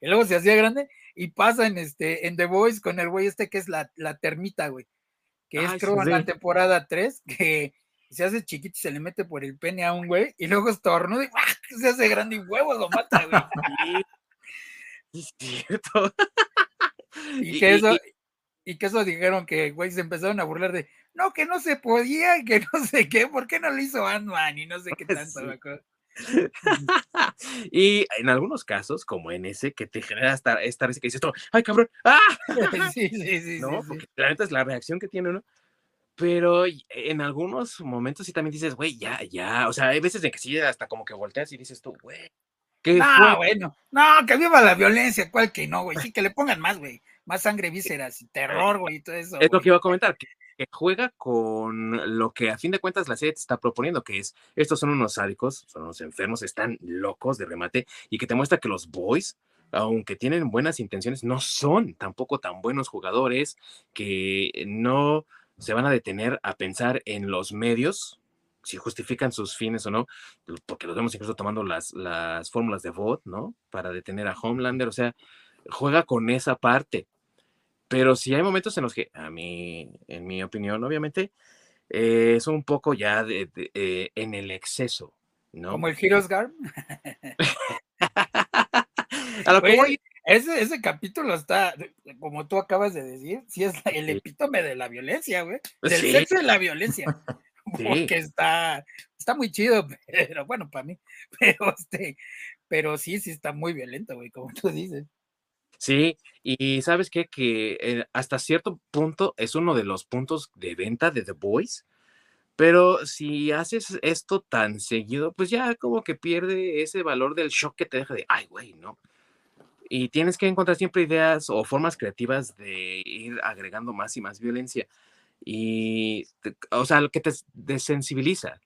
y luego se hacía grande? Y pasa en este, en The Voice con el güey este que es la, la termita, güey, que es creo en la temporada 3, que se hace chiquito y se le mete por el pene a un güey, y luego estornuda y se hace grande y huevo lo mata, güey. Es cierto. y que eso, y que eso dijeron que, güey, se empezaron a burlar de, no, que no se podía, que no sé qué, ¿por qué no lo hizo Ant-Man? Y no sé qué (laughs) tanto. Y en algunos casos, como en ese, que te genera esta, esta risa que dices, ¡ay, cabrón! ¡Ah! (laughs) Sí, sí, sí. ¿No? Porque la neta es la reacción que tiene uno. Pero en algunos momentos sí también dices, güey, ya, ya. O sea, hay veces en que sí, hasta como que volteas y dices tú, güey. ¿qué no, bueno, no, que viva la violencia, cual que no, güey. Sí, que le pongan más, güey más sangre, vísceras (laughs) terror, güey, y todo eso. Es lo que iba a comentar, que, juega con lo que a fin de cuentas la serie está proponiendo, que es, estos son unos sádicos, son unos enfermos, están locos de remate, y que te muestra que los boys, aunque tienen buenas intenciones, no son tampoco tan buenos jugadores, que no se van a detener a pensar en los medios, si justifican sus fines o no, porque los vemos incluso tomando las, las fórmulas de vote, ¿no? Para detener a Homelander, o sea, juega con esa parte. Pero sí hay momentos en los que, a mí, en mi opinión, obviamente, eh, es un poco ya de, eh, en el exceso, ¿no? Como el Heroes Garm. (laughs) a lo que ese, ese, capítulo está, como tú acabas de decir, sí es el epítome de la violencia, güey. Del sexo de la violencia. (laughs) (laughs) Porque está, está muy chido, pero bueno, para mí. Pero este, pero sí, sí está muy violento, güey, como tú dices. Sí, y sabes qué, que eh, hasta cierto punto es uno de los puntos de venta de The Voice, pero si haces esto tan seguido, pues ya como que pierde ese valor del shock que te deja de, ay, güey, ¿no? Y tienes que encontrar siempre ideas o formas creativas de ir agregando más y más violencia. Y, o sea, lo que te desensibiliza.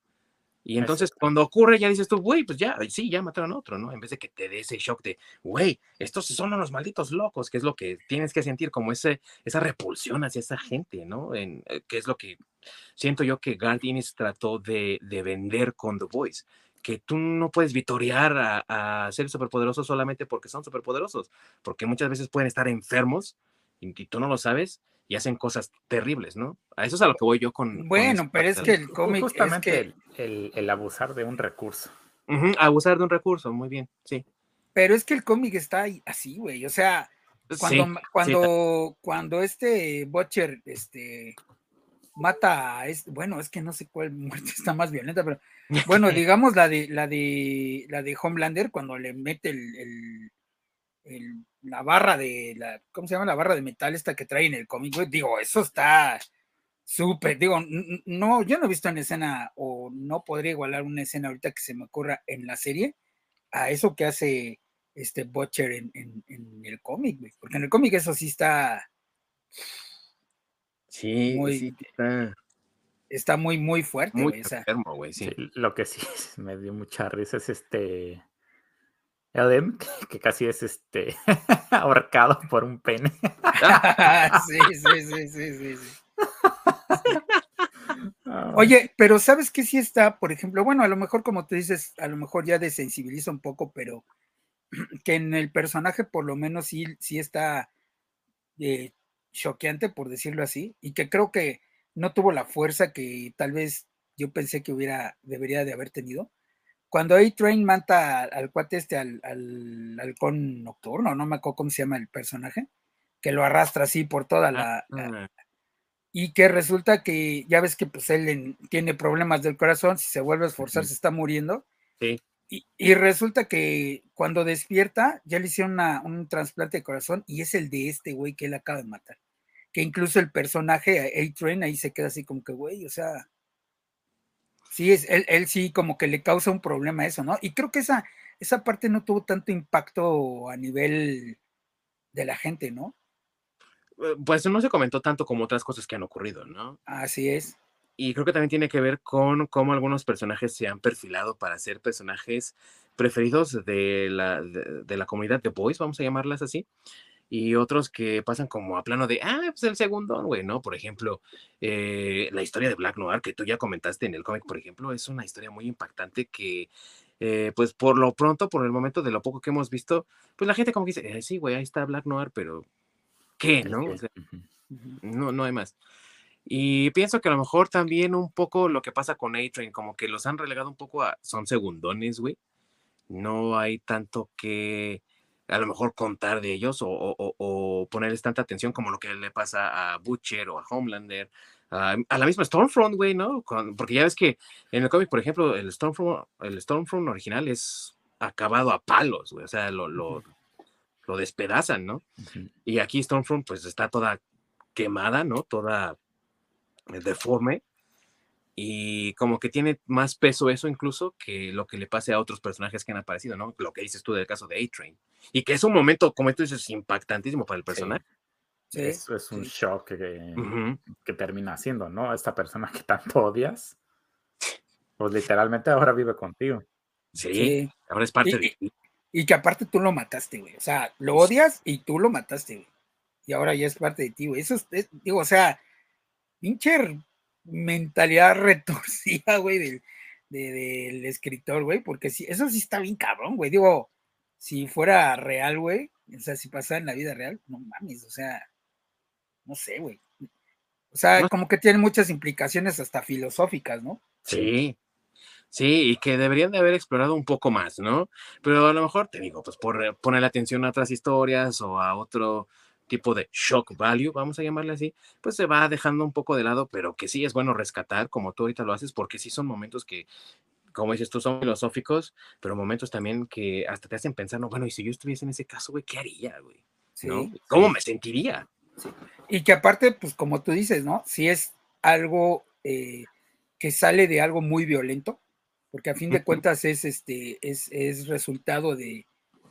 Y entonces cuando ocurre ya dices tú, güey, pues ya, sí, ya mataron a otro, ¿no? En vez de que te dé ese shock de, güey, estos son unos malditos locos, que es lo que tienes que sentir, como ese, esa repulsión hacia esa gente, ¿no? En, eh, que es lo que siento yo que Gardinis trató de, de, vender con The Voice, que tú no puedes vitorear a, a seres superpoderosos solamente porque son superpoderosos, porque muchas veces pueden estar enfermos y tú no lo sabes y hacen cosas terribles, ¿no? A eso es a lo que voy yo con. Bueno, pero es que el cómic. Justamente el, abusar de un recurso. abusar de un recurso, muy bien, sí. Pero es que el cómic está así, güey. O sea, cuando, cuando, cuando este Butcher este, mata a este, bueno, es que no sé cuál muerte (laughs) está más violenta, pero bueno, (laughs) digamos la de la de la de Homelander, cuando le mete el la barra de la, ¿cómo se llama? La barra de metal esta que trae en el cómic, digo, eso está súper, digo, no, yo no he visto una escena o no podría igualar una escena ahorita que se me ocurra en la serie a eso que hace este Butcher en, el cómic, porque en el cómic eso sí está... Sí, muy, está, muy, muy fuerte. Muy enfermo, güey, sí. Lo que sí (laughs) me dio mucha risa es este (laughs) Que casi es este (laughs) ahorcado por un pene. (laughs) sí, sí, sí, sí, sí. Ah. Oye, pero ¿sabes qué sí está? Por ejemplo, bueno, a lo mejor como tú dices, a lo mejor ya desensibiliza un poco, pero (clears throat) que en el personaje por lo menos sí, sí está eh, choqueante, por decirlo así, y que creo que no tuvo la fuerza que tal vez yo pensé que hubiera, debería de haber tenido cuando A-Train mata al, cuate este, al, halcón nocturno, no me acuerdo cómo se llama el personaje, que lo arrastra así por toda la, ah. y que resulta que ya ves que pues él tiene problemas del corazón, si se vuelve a esforzar se está muriendo. Sí. Y, resulta que cuando despierta ya le hicieron un trasplante de corazón y es el de este güey que él acaba de matar. Que incluso el personaje A-Train ahí se queda así como que, güey, o sea, Sí, es, él, él, sí como que le causa un problema eso, ¿no? Y creo que esa, esa parte no tuvo tanto impacto a nivel de la gente, ¿no? Eh, pues no se comentó tanto como otras cosas que han ocurrido, ¿no? Así es. Y creo que también tiene que ver con cómo algunos personajes se han perfilado para ser personajes preferidos de la, de, la comunidad de boys, vamos a llamarlas así y otros que pasan como a plano de, ah, pues el segundo, güey, ¿no? Por ejemplo, eh, la historia de Black Noir, que tú ya comentaste en el cómic, por ejemplo, es una historia muy impactante que, eh, pues por lo pronto, por el momento de lo poco que hemos visto, pues la gente como que dice, eh, sí, güey, ahí está Black Noir, pero ¿qué, no? no, no hay más. Y pienso que a lo mejor también un poco lo que pasa con A-Train, como que los han relegado un poco a, son segundones, güey. No hay tanto que a lo mejor contar de ellos o, ponerles tanta atención como lo que le pasa a Butcher o a Homelander, a, la misma Stormfront, güey, ¿no? porque ya ves que en el cómic, por ejemplo, el Stormfront, el Stormfront original es acabado a palos, güey, o sea, lo, lo, despedazan, ¿no? Y aquí Stormfront pues está toda quemada, ¿no? Toda deforme y como que tiene más peso eso incluso que lo que le pase a otros personajes que han aparecido, ¿no? Lo que dices tú del caso de A-Train. Y que es un momento, como tú dices, impactantísimo para el personaje. Sí. Eso es un shock que, que, termina haciendo, ¿no? Esta persona que tanto odias, pues literalmente ahora vive contigo. Sí, ahora es parte de ti. Y que aparte tú lo mataste, güey. O sea, lo odias y tú lo mataste, güey. Y ahora ya es parte de ti, güey. Eso es, digo, o sea, pinche mentalidad (laughs) retorcida, güey, del, del escritor, güey, porque si, eso sí está bien cabrón, güey. Digo, si fuera real, güey, o sea, si pasara en la vida real, no mames, o sea, no sé, güey. O sea, como que tiene muchas implicaciones hasta filosóficas, ¿no? Sí, sí, y que deberían de haber explorado un poco más, ¿no? Pero a lo mejor, te digo, pues por poner atención a otras historias o a otro tipo de shock value, vamos a llamarle así, pues se va dejando un poco de lado, pero que sí es bueno rescatar, como tú ahorita lo haces, porque sí son momentos que, como dices tú, son filosóficos, pero momentos también que hasta te hacen pensar, no, bueno, y si yo estuviese en ese caso, güey, ¿qué haría, güey? ¿No? ¿Cómo me sentiría? Y que aparte, pues como tú dices, ¿no? Si es algo eh, que sale de algo muy violento, porque a fin de cuentas es, este, es, es resultado de,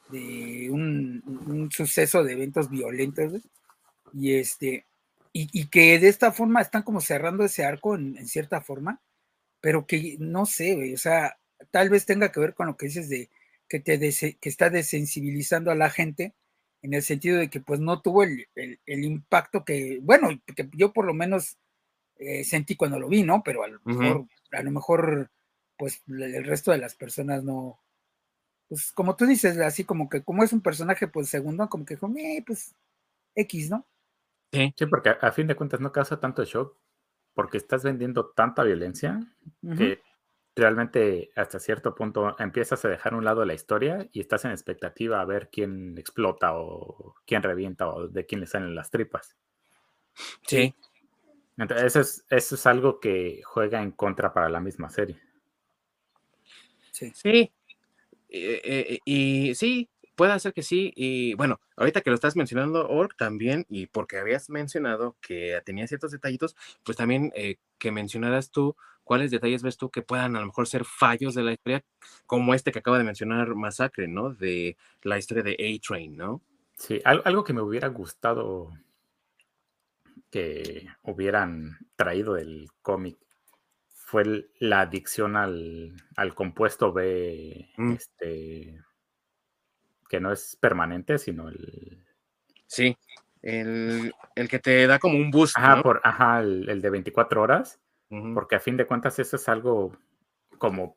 de un, suceso de eventos violentos, y este, y, que de esta forma están como cerrando ese arco en, cierta forma, pero que no sé, o sea, tal vez tenga que ver con lo que dices de que te que está desensibilizando a la gente en el sentido de que pues no tuvo el, impacto que, bueno, que yo por lo menos eh, sentí cuando lo vi, ¿no? Pero a lo mejor, a lo mejor, pues el resto de las personas no, pues como tú dices, así como que como es un personaje, pues segundo, como que dijo, eh, pues X, ¿no? Sí. sí, porque a, fin de cuentas no causa tanto shock, porque estás vendiendo tanta violencia que realmente hasta cierto punto empiezas a dejar un lado la historia y estás en expectativa a ver quién explota o quién revienta o de quién le salen las tripas. Sí. Entonces, eso es, eso es algo que juega en contra para la misma serie. Sí. Sí, eh, eh, y sí, puede ser que sí. Y bueno, ahorita que lo estás mencionando, Org, también, y porque habías mencionado que tenía ciertos detallitos, pues también eh, que mencionaras tú cuáles detalles ves tú que puedan a lo mejor ser fallos de la historia, como este que acaba de mencionar Masacre, ¿no? De la historia de A-Train, ¿no? Sí, algo que me hubiera gustado que hubieran traído del cómic fue la adicción al, compuesto B, mm. este, que no es permanente, sino el... Sí, el, que te da como un boost. Ajá, por, ajá el, de 24 horas, porque a fin de cuentas eso es algo como,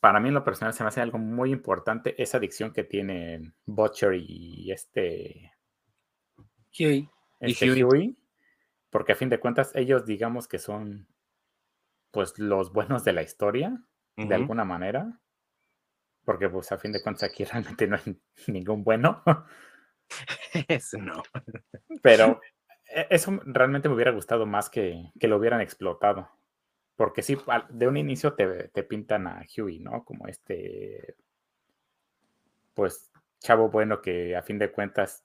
para mí en lo personal se me hace algo muy importante, esa adicción que tienen Butcher y este... Huey. Este Huey, porque a fin de cuentas ellos digamos que son pues los buenos de la historia, de alguna manera, porque pues a fin de cuentas aquí (laughs) realmente no hay ningún bueno. Eso (laughs) no. Pero e, eso realmente me hubiera gustado más que, que lo hubieran explotado. Porque sí, de un inicio te, te, pintan a Huey, ¿no? Como este, pues, chavo bueno que a fin de cuentas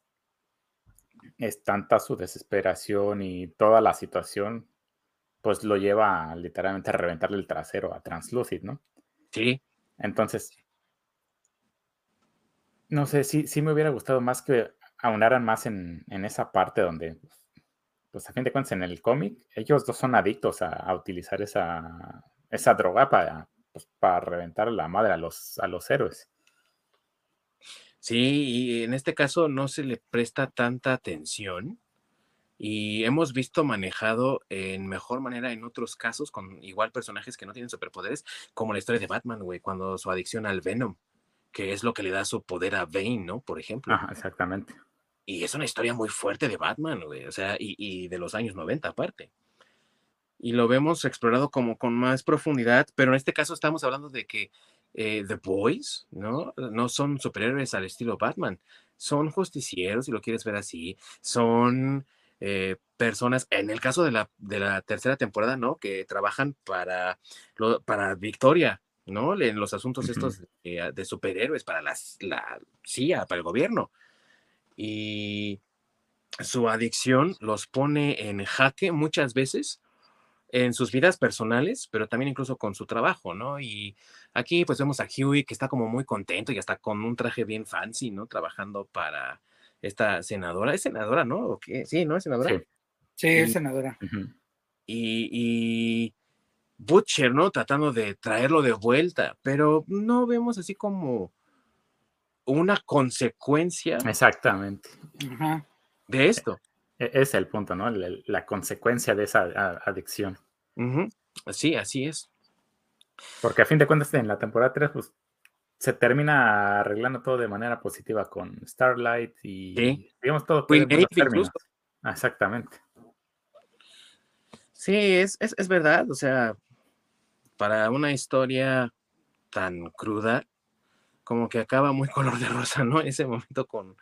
es tanta su desesperación y toda la situación pues lo lleva literalmente a reventarle el trasero a Translucid, ¿no? Sí. Entonces, No sé, sí, sí me hubiera gustado más que aunaran más en, en esa parte donde, pues a fin de cuentas, en el cómic, ellos dos son adictos a, a utilizar esa, esa droga para, pues, para reventar la madre a los, a los héroes. Sí, y en este caso no se le presta tanta atención y hemos visto manejado en mejor manera en otros casos con igual personajes que no tienen superpoderes, como la historia de Batman, güey, cuando su adicción al Venom que es lo que le da su poder a Bane, ¿no? Por ejemplo. Ajá, exactamente. Y es una historia muy fuerte de Batman, güey, o sea, y, y, de los años 90 aparte. Y lo vemos explorado como con más profundidad, pero en este caso estamos hablando de que eh, The Boys, ¿no? No son superhéroes al estilo Batman, son justicieros, si lo quieres ver así, son eh, personas, en el caso de la, de la tercera temporada, ¿no? Que trabajan para, lo, para Victoria, ¿no? En los asuntos estos eh, de superhéroes para las, la CIA, para el gobierno. Y su adicción los pone en jaque muchas veces en sus vidas personales, pero también incluso con su trabajo, ¿no? Y aquí pues vemos a Huey que está como muy contento y hasta con un traje bien fancy, ¿no? Trabajando para esta senadora. ¿Es senadora, no? ¿O qué? Sí, ¿no? ¿Es senadora? Sí, sí es senadora. Uh -huh. y, y Butcher, ¿no? Tratando de traerlo de vuelta, pero no vemos así como una consecuencia. Exactamente. Ajá. De esto. E-, es el punto, ¿no? La, la consecuencia de esa adicción. Uh -huh. Sí, así es. Porque a fin de cuentas, en la temporada 3, pues se termina arreglando todo de manera positiva con Starlight y sí. digamos todo. Queen Maeve incluso. Exactamente. Sí, es, es, es verdad. O sea, para una historia tan cruda, como que acaba muy (laughs) color de rosa, ¿no? En ese momento con,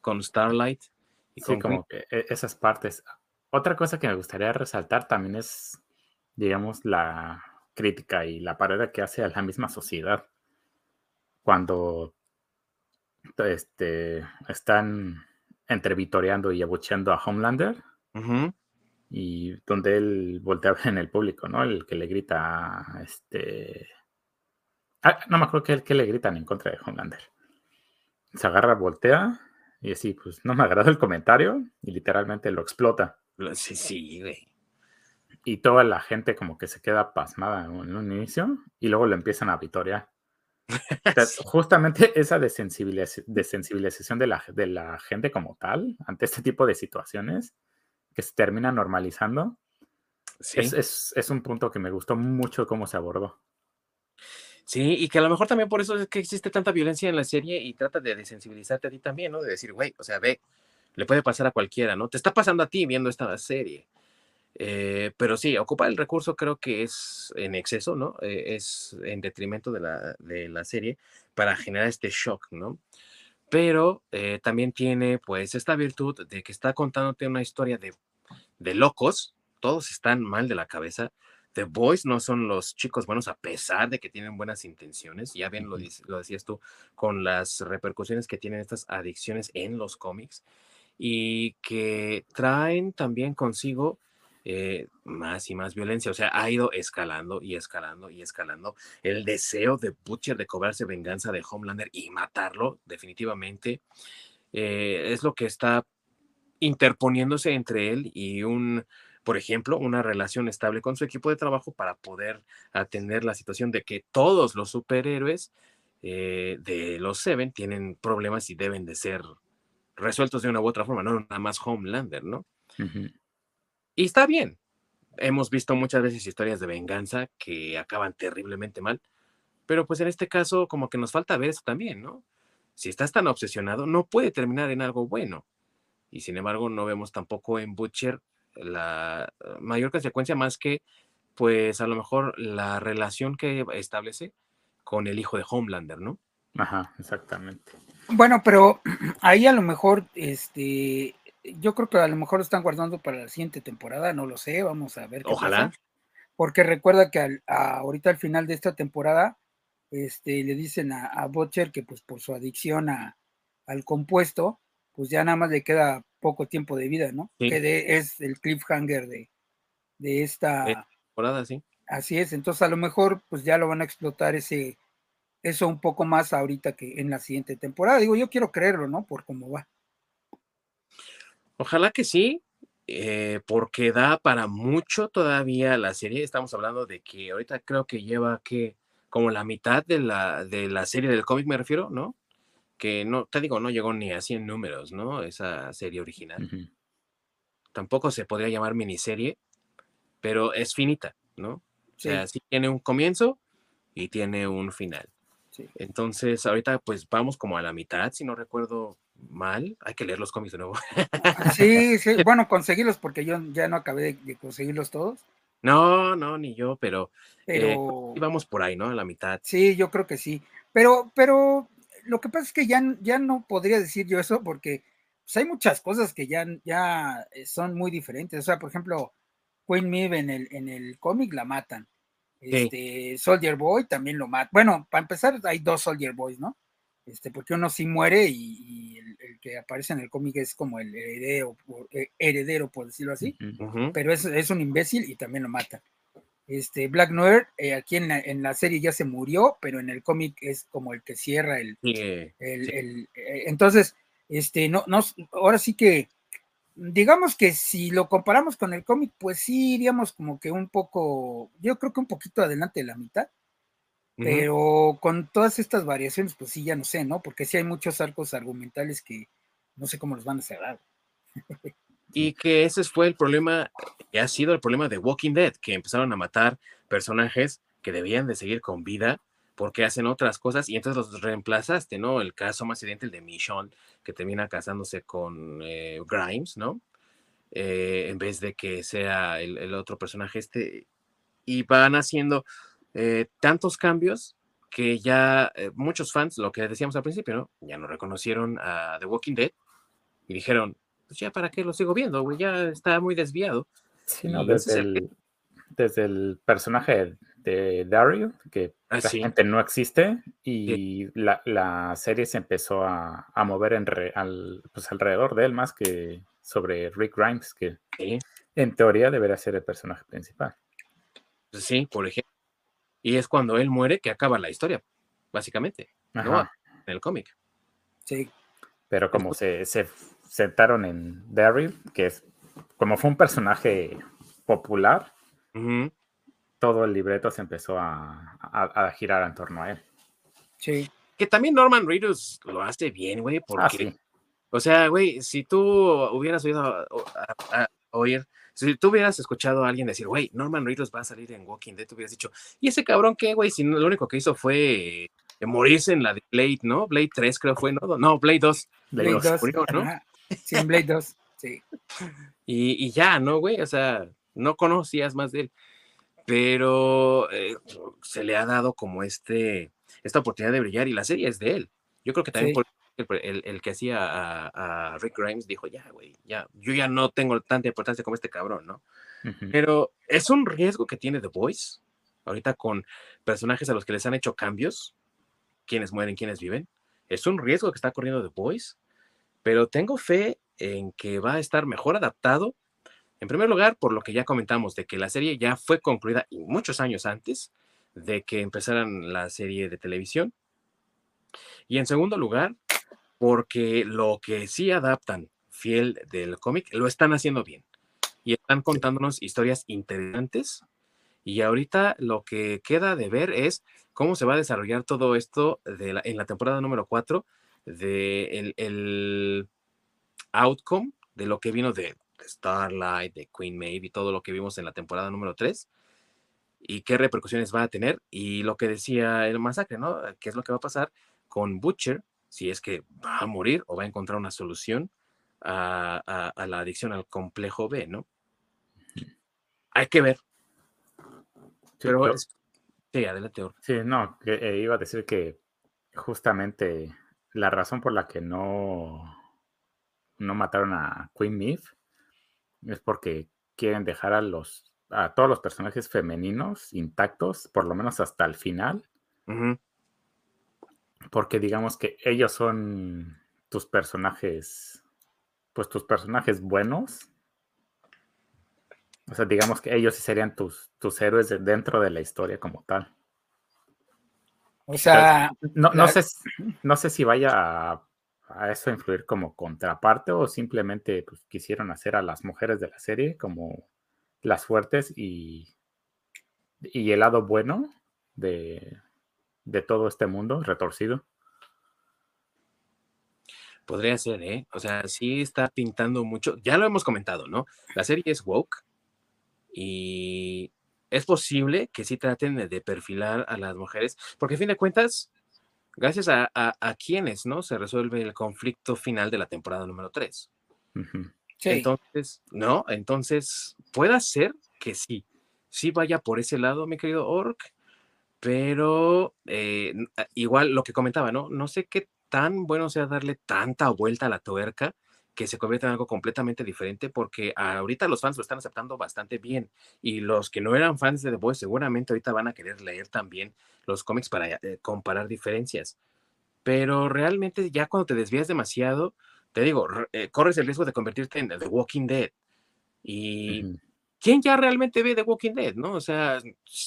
con Starlight. Y sí, con como que esas partes. Otra cosa que me gustaría resaltar también es, digamos, la crítica y la parodia que hace a la misma sociedad. Cuando este, están entrevitoreando y abucheando a Homelander. Uh -huh y donde él voltea en el público, ¿no? El que le grita, este... Ah, no me acuerdo que el que le gritan en contra de Homelander. Se agarra, voltea y así, pues no me agradó el comentario y literalmente lo explota. Sí, sí, güey. Y toda la gente como que se queda pasmada en un inicio y luego lo empiezan a vitorear. Sí. (laughs) Justamente esa desensibiliz desensibilización de la, de la gente como tal ante este tipo de situaciones que se termina normalizando. Sí. Es, es, es, un punto que me gustó mucho cómo se abordó. Sí, y que a lo mejor también por eso es que existe tanta violencia en la serie y trata de desensibilizarte a ti también, ¿no? De decir, güey, o sea, ve, le puede pasar a cualquiera, ¿no? Te está pasando a ti viendo esta serie. Eh, pero sí, ocupar el recurso creo que es en exceso, ¿no? Eh, es en detrimento de la, de la serie para generar este shock, ¿no? pero eh, también tiene pues esta virtud de que está contándote una historia de, de, locos, todos están mal de la cabeza. The Boys no son los chicos buenos a pesar de que tienen buenas intenciones, ya bien lo, lo decías tú, con las repercusiones que tienen estas adicciones en los cómics y que traen también consigo eh, más y más violencia. O sea, ha ido escalando y escalando y escalando. El deseo de Butcher de cobrarse venganza de Homelander y matarlo, definitivamente, eh, es lo que está interponiéndose entre él y un, por ejemplo, una relación estable con su equipo de trabajo para poder atender la situación de que todos los superhéroes eh, de los Seven tienen problemas y deben de ser resueltos de una u otra forma, no nada más Homelander, ¿no? Uh. Y está bien. Hemos visto muchas veces historias de venganza que acaban terriblemente mal, pero pues en este caso como que nos falta ver eso también, ¿no? Si estás tan obsesionado, no puede terminar en algo bueno. Y sin embargo, no vemos tampoco en Butcher la mayor consecuencia más que, pues a lo mejor la relación que establece con el hijo de Homelander, ¿no? Ajá, exactamente. Bueno, pero (clears throat) ahí a lo mejor, este, yo creo que a lo mejor lo están guardando para la siguiente temporada, no lo sé, vamos a ver. Qué Ojalá. Pasa. Porque recuerda que al, a, ahorita al final de esta temporada, este, le dicen a, a Butcher que pues por su adicción a, al compuesto, pues ya nada más le queda poco tiempo de vida, ¿no? Sí. Que de, es el cliffhanger de, de esta temporada, sí. Así es, entonces a lo mejor pues ya lo van a explotar ese, eso un poco más ahorita que en la siguiente temporada. Digo, yo quiero creerlo, ¿no? Por cómo va. Ojalá que sí, eh, porque da para mucho todavía la serie. Estamos hablando de que ahorita creo que lleva que como la mitad de la, de la serie del cómic, me refiero, ¿no? Que no, te digo, no llegó ni a 100 números, ¿no? Esa serie original. Tampoco se podría llamar miniserie, pero es finita, ¿no? O sea, sí tiene un comienzo y tiene un final. Entonces, ahorita pues vamos como a la mitad, si no recuerdo mal. Hay que leer los cómics de nuevo. Sí, sí, (laughs) bueno, conseguirlos porque yo ya no acabé de, conseguirlos todos. No, no, ni yo, pero, eh, vamos por ahí, ¿no? A la mitad. Sí, yo creo que sí. Pero, pero lo que pasa es que ya, ya no podría decir yo eso porque pues, hay muchas cosas que ya, ya son muy diferentes. O sea, por ejemplo, Queen Maeve en el, en el cómic la matan. Este, Soldier Boy también lo mata. Bueno, para empezar, hay dos Soldier Boys, ¿no? Este, porque uno sí muere y, que aparece en el cómic es como el heredero, eh, heredero por decirlo así, pero es, es, un imbécil y también lo mata. Este, Black Noir, eh, aquí en la, en la, serie ya se murió, pero en el cómic es como el que cierra el. el, el eh, entonces, este, no, no, ahora sí que digamos que si lo comparamos con el cómic, pues sí iríamos como que un poco, yo creo que un poquito adelante de la mitad, pero con todas estas variaciones, pues sí, ya no sé, ¿no? Porque sí hay muchos arcos argumentales que no sé cómo los van a cerrar. y que ese fue el problema, que ha sido el problema de Walking Dead, que empezaron a matar personajes que debían de seguir con vida porque hacen otras cosas y entonces los reemplazaste, ¿no? El caso más evidente, el de Michonne, que termina casándose con eh, Grimes, ¿no? Eh, en vez de que sea el, otro personaje este, y van haciendo eh, tantos cambios que ya muchos fans, lo que decíamos al principio, ¿no? Ya no reconocieron a The Walking Dead y dijeron, pues ya para qué lo sigo viendo, güey, ya está muy desviado. Sí, no, desde el, desde el personaje de Daryl, que ah, realmente no existe, y la, serie se empezó a, mover en al, pues alrededor de él más que sobre Rick Grimes, que en teoría debería ser el personaje principal. Pues sí, por ejemplo. Y es cuando él muere que acaba la historia, básicamente, ¿no? En el cómic. Sí. Pero como se, se sentaron en Daryl, que es como fue un personaje popular, todo el libreto se empezó a, girar en torno a él. Sí. Que también Norman Reedus lo hace bien, güey, ah, porque, o sea, güey, si tú hubieras oído oír, si tú hubieras escuchado a alguien decir, güey, Norman Reedus va a salir en Walking Dead, tú hubieras dicho, ¿y ese cabrón qué, güey? Si lo único que hizo fue eh, morirse en la de Blade, ¿no? Blade 3 creo fue, ¿no? No, Blade 2. Blade, 2, ¿no? Sí, en Blade 2, sí. Y, y ya, ¿no, güey? O sea, no conocías más de él, pero eh, se le ha dado como este, esta oportunidad de brillar y la serie es de él. Yo creo que también el, que hacía a, Rick Grimes dijo, ya, güey, ya, yo ya no tengo tanta importancia como este cabrón, ¿no? Pero es un riesgo que tiene The Voice, ahorita con personajes a los que les han hecho cambios, quienes mueren, quienes viven. Es un riesgo que está corriendo The Voice, pero tengo fe en que va a estar mejor adaptado en primer lugar, por lo que ya comentamos, de que la serie ya fue concluida y muchos años antes de que empezaran la serie de televisión. Y en segundo lugar, porque lo que sí adaptan fiel del cómic lo están haciendo bien. Y están contándonos historias interesantes. Y ahorita lo que queda de ver es cómo se va a desarrollar todo esto de en la temporada número 4 de el outcome de lo que vino de Starlight, de Queen Maeve y todo lo que vimos en la temporada número 3 y qué repercusiones va a tener y lo que decía el masacre, ¿no? ¿Qué es lo que va a pasar con Butcher? Si es que va a morir o va a encontrar una solución a, la adicción al complejo B, ¿no? Hay que ver. Pero, sí, adelante. Sí, no, eh, iba a decir que justamente la razón por la que no, no mataron a Queen Maeve es porque quieren dejar a los a todos los personajes femeninos intactos, por lo menos hasta el final. Porque digamos que ellos son tus personajes, pues tus personajes buenos. O sea, digamos que ellos sí serían tus, tus héroes dentro de la historia como tal. O sea, no, no, sé, no sé si vaya a, a, eso influir como contraparte o simplemente pues, quisieron hacer a las mujeres de la serie como las fuertes y, y el lado bueno de, de todo este mundo retorcido. Podría ser, ¿eh? O sea, sí está pintando mucho. Ya lo hemos comentado, ¿no? La serie es woke y es posible que sí traten de perfilar a las mujeres, porque a fin de cuentas, gracias a, a, quienes, ¿no? Se resuelve el conflicto final de la temporada número 3. Entonces, ¿no? Entonces, puede ser que sí, sí vaya por ese lado, mi querido Orc, pero eh, igual lo que comentaba, ¿no? No sé qué tan bueno sea darle tanta vuelta a la tuerca que se convierta en algo completamente diferente, porque ahorita los fans lo están aceptando bastante bien y los que no eran fans de The Boys seguramente ahorita van a querer leer también los cómics para eh, comparar diferencias. Pero realmente ya cuando te desvías demasiado, te digo, eh, corres el riesgo de convertirte en The Walking Dead. Y ¿quién ya realmente ve The Walking Dead? ¿No? O sea,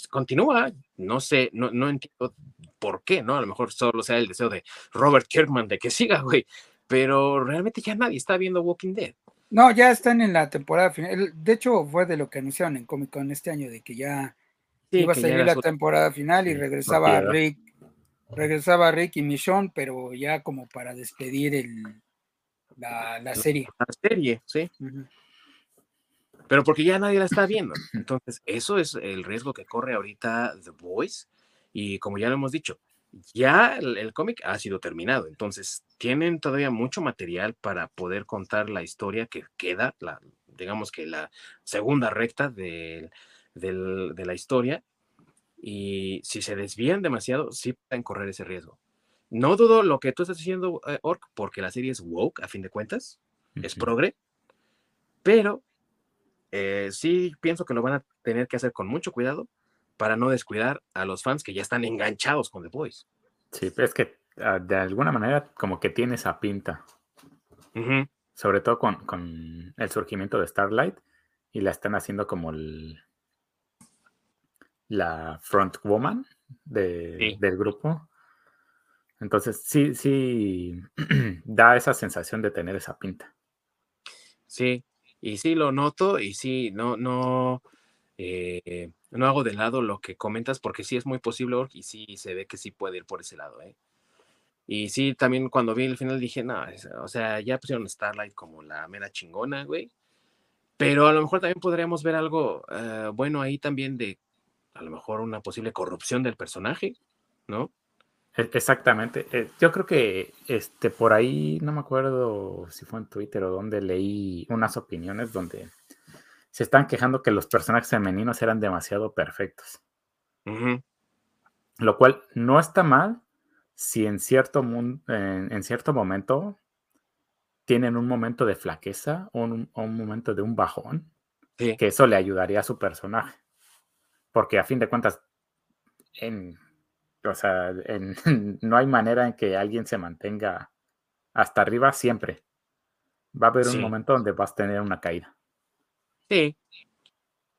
continúa, no sé, no, no entiendo por qué, ¿no? A lo mejor solo sea el deseo de Robert Kirkman de que siga, güey pero realmente ya nadie está viendo Walking Dead. No, ya están en la temporada final. De hecho, fue de lo que anunciaron en Comic Con este año, de que ya iba a salir la temporada final y regresaba Rick, regresaba Rick y Michonne, pero ya como para despedir el, la, serie. La serie, sí. Pero porque ya nadie la está viendo. Entonces, eso es el riesgo que corre ahorita The Voice. Y como ya lo hemos dicho, ya el, cómic ha sido terminado, entonces tienen todavía mucho material para poder contar la historia que queda, la, digamos que la segunda recta de, de la historia, y si se desvían demasiado, sí pueden correr ese riesgo. No dudo lo que tú estás diciendo, eh, Orc, porque la serie es woke, a fin de cuentas, es progre, pero eh, sí pienso que lo van a tener que hacer con mucho cuidado para no descuidar a los fans que ya están enganchados con The Boys. Sí, es que ah, de alguna manera como que tiene esa pinta. Sobre todo con, el surgimiento de Starlight y la están haciendo como el, la front woman del grupo. Entonces sí, sí (clears throat) da esa sensación de tener esa pinta. Sí, y sí lo noto y sí, no, no, eh, no hago de lado lo que comentas porque sí es muy posible y sí se ve que sí puede ir por ese lado, ¿eh? Y sí, también cuando vi el final dije, no, o sea, ya pusieron Starlight como la mera chingona, güey. Pero a lo mejor también podríamos ver algo eh, bueno ahí también de, a lo mejor una posible corrupción del personaje, ¿no? E, exactamente. Eh, yo creo que este por ahí, no me acuerdo si fue en Twitter o donde leí unas opiniones donde se están quejando que los personajes femeninos eran demasiado perfectos. Lo cual no está mal si en cierto, en, cierto momento tienen un momento de flaqueza o un, momento de un bajón, que eso le ayudaría a su personaje. Porque a fin de cuentas, en, o sea, (laughs) no hay manera en que alguien se mantenga hasta arriba siempre. Va a haber un momento donde vas a tener una caída. Sí.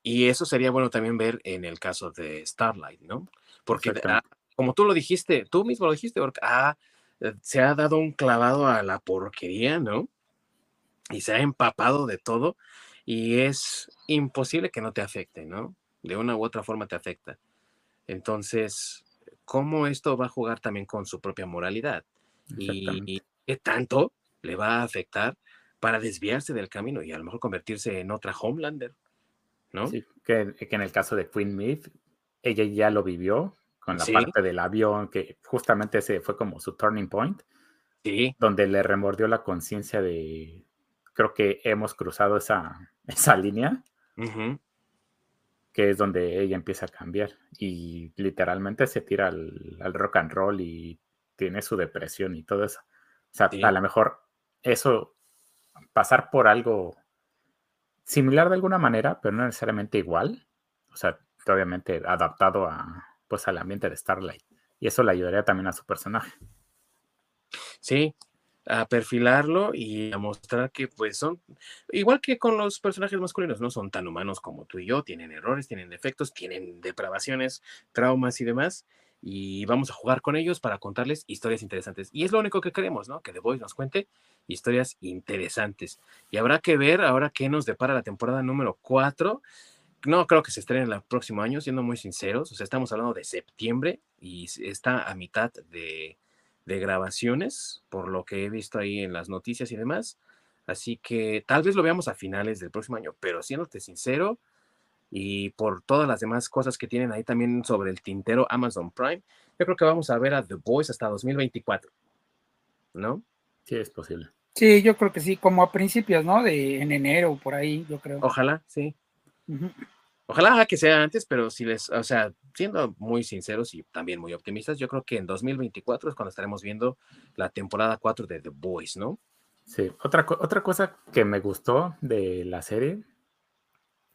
Y eso sería bueno también ver en el caso de Starlight, ¿no? Porque ah, como tú lo dijiste, tú mismo lo dijiste, ah, eh, se ha dado un clavado a la porquería, ¿no? Y se ha empapado de todo y es imposible que no te afecte, ¿no? De una u otra forma te afecta. Entonces, ¿cómo esto va a jugar también con su propia moralidad? Y qué tanto le va a afectar para desviarse del camino y a lo mejor convertirse en otra Homelander, ¿no? Sí, que, en el caso de Queen Myth, ella ya lo vivió con la parte del avión, que justamente ese fue como su turning point, sí. donde le remordió la conciencia de, creo que hemos cruzado esa, (laughs) esa línea, que es donde ella empieza a cambiar y literalmente se tira al, rock and roll y tiene su depresión y todo eso. O sea, a lo mejor eso pasar por algo similar de alguna manera, pero no necesariamente igual. O sea, obviamente adaptado a, pues, al ambiente de Starlight. Y eso le ayudaría también a su personaje. Sí, a perfilarlo y a mostrar que pues son, igual que con los personajes masculinos, no son tan humanos como tú y yo, tienen errores, tienen defectos, tienen depravaciones, traumas y demás. y vamos a jugar con ellos para contarles historias interesantes. Y es lo único que queremos, ¿no? Que The Voice nos cuente historias interesantes. Y habrá que ver ahora qué nos depara la temporada número 4. No creo que se estrene el próximo año, siendo muy sinceros. O sea, estamos hablando de septiembre y está a mitad de, de grabaciones, por lo que he visto ahí en las noticias y demás. Así que tal vez lo veamos a finales del próximo año, pero siéndote sincero, y por todas las demás cosas que tienen ahí también sobre el tintero Amazon Prime, yo creo que vamos a ver a The Boys hasta 2024, ¿no? Sí, es posible. Sí, yo creo que sí, como a principios, ¿no? De en enero, por ahí, yo creo. Ojalá, sí. Ojalá que sea antes, pero si les, o sea, siendo muy sinceros y también muy optimistas, yo creo que en 2024 es cuando estaremos viendo la temporada 4 de The Boys, ¿no? Sí, otra, otra cosa que me gustó de la serie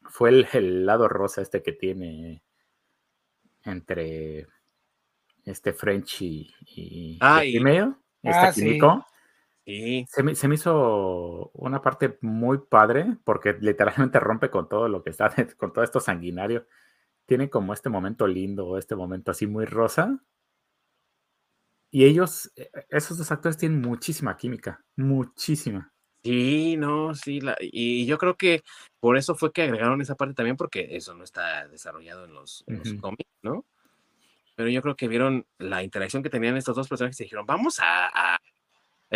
fue el, lado rosa este que tiene entre este French y, y ah, este ah, químico. Se, me, se, me, hizo una parte muy padre porque literalmente rompe con todo lo que está, con todo esto sanguinario. Tiene como este momento lindo, este momento así muy rosa. Y ellos, e, e, esos dos actores tienen muchísima química, muchísima. Sí, no, sí, la, y yo creo que por eso fue que agregaron esa parte también, porque eso no está desarrollado en los, cómics, ¿no? Pero yo creo que vieron la interacción que tenían estos dos personajes y dijeron, vamos a,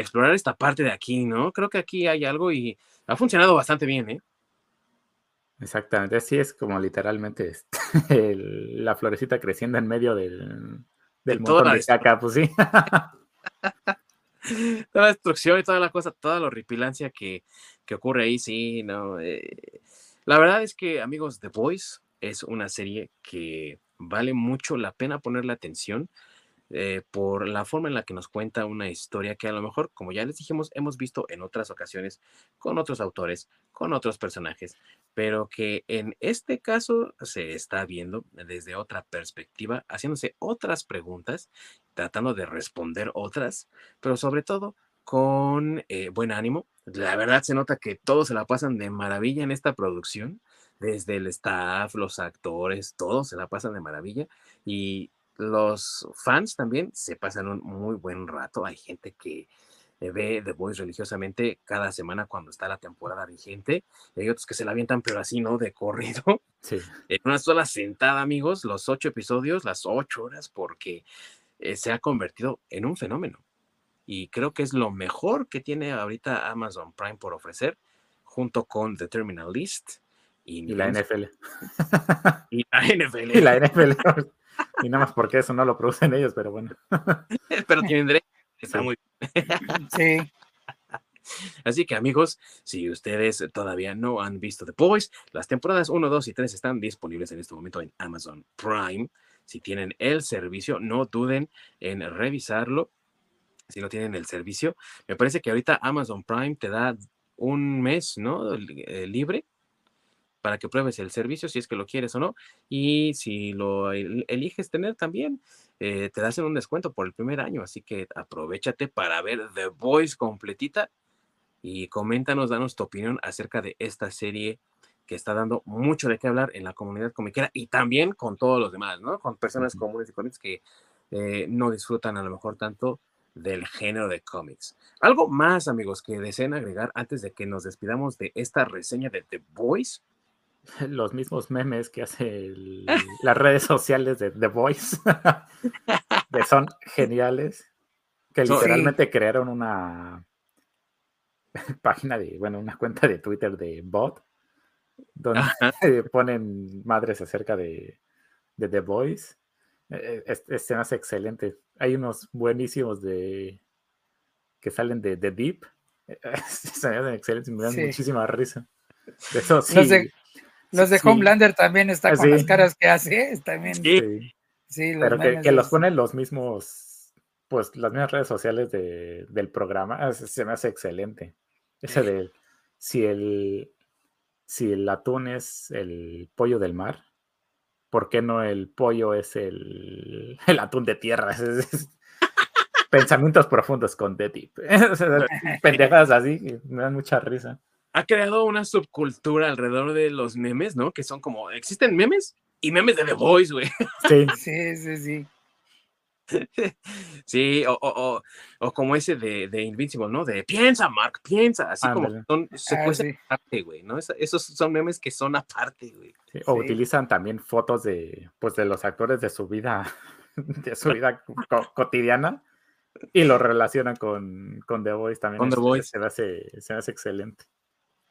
explorar esta parte de aquí, ¿no? Creo que aquí hay algo y ha funcionado bastante bien, ¿eh? Exactamente, así es como literalmente este, la florecita creciendo en medio del, del montón de caca, pues sí. (laughs) toda la destrucción y toda la cosa, toda la horripilancia que, que ocurre ahí, sí, no. Eh, la verdad es que, amigos, The Boys es una serie que vale mucho la pena ponerle atención. Eh, por la forma en la que nos cuenta una historia que a lo mejor, como ya les dijimos, hemos visto en otras ocasiones con otros autores, con otros personajes, pero que en este caso se está viendo desde otra perspectiva, haciéndose otras preguntas, tratando de responder otras, pero sobre todo con eh, buen ánimo. La verdad se nota que todos se la pasan de maravilla en esta producción desde el staff, los actores, todos se la pasan de maravilla y los fans también se pasan un muy buen rato. Hay gente que eh, ve The Voice religiosamente cada semana cuando está la temporada vigente. Y hay otros que se la avientan, pero así, ¿no? De corrido. (laughs) Sí. En una sola sentada, amigos, los ocho episodios, las ocho horas, porque eh, se ha convertido en un fenómeno. Y creo que es lo mejor que tiene ahorita Amazon Prime por ofrecer, junto con The Terminal List. Y, la NFL. y la NFL. (laughs) Y la NFL. (laughs) (laughs) y nada más porque eso no lo producen ellos, pero bueno. (laughs) pero tienen derecho. (laughs) Está muy Sí. Así que amigos, si ustedes todavía no han visto The Boys, las temporadas 1, 2 y 3 están disponibles en este momento en Amazon Prime. Si tienen el servicio, no duden en revisarlo. Si no tienen el servicio, me parece que ahorita Amazon Prime te da un mes, ¿no? Eh, libre para que pruebes el servicio si es que lo quieres o no. Y si lo eliges tener también, eh, te das un descuento por el primer año. Así que aprovechate para ver The Voice completita y coméntanos, danos tu opinión acerca de esta serie que está dando mucho de qué hablar en la comunidad comiquera y también con todos los demás, ¿no? Con personas comunes y corrientes que eh, no disfrutan a lo mejor tanto del género de cómics. Algo más, amigos, que deseen agregar antes de que nos despidamos de esta reseña de The Voice. (laughs) los mismos memes que hace las redes sociales de The Voice, (laughs) que son geniales, que literalmente crearon una (laughs) página de, bueno, una cuenta de Twitter de bot, donde ponen madres acerca de, The Voice. E, e, este me hace excelente. Hay unos buenísimos de que salen de The Deep. Se me hacen excelentes y me dan muchísima risa. Eso sí. Los de Homelander también están ah, con las caras que hace, (laughs) también. Sí, sí pero que, los ponen los mismos, pues las mismas redes sociales del programa, ah, se me hace excelente. Ese de si el si el atún es el pollo del mar, ¿por qué no el pollo es el, (laughs) el atún de tierra? (laughs) Pensamientos profundos con Deep. Pendejadas así, me dan mucha risa ha creado una subcultura alrededor de los memes, ¿no? Que son como, existen memes y memes de The Voice, güey. Sí, (laughs) sí, sí, sí. (laughs) sí, o, como ese de, de, Invincible, ¿no? De piensa, Mark, piensa, así como son se ah, aparte, güey, ¿no? esos son memes que son aparte, güey. o utilizan también fotos de, pues, de los actores de su vida, (laughs) de su vida cotidiana y lo relacionan con, con The Voice también. Con The Voice. Se hace, se hace excelente.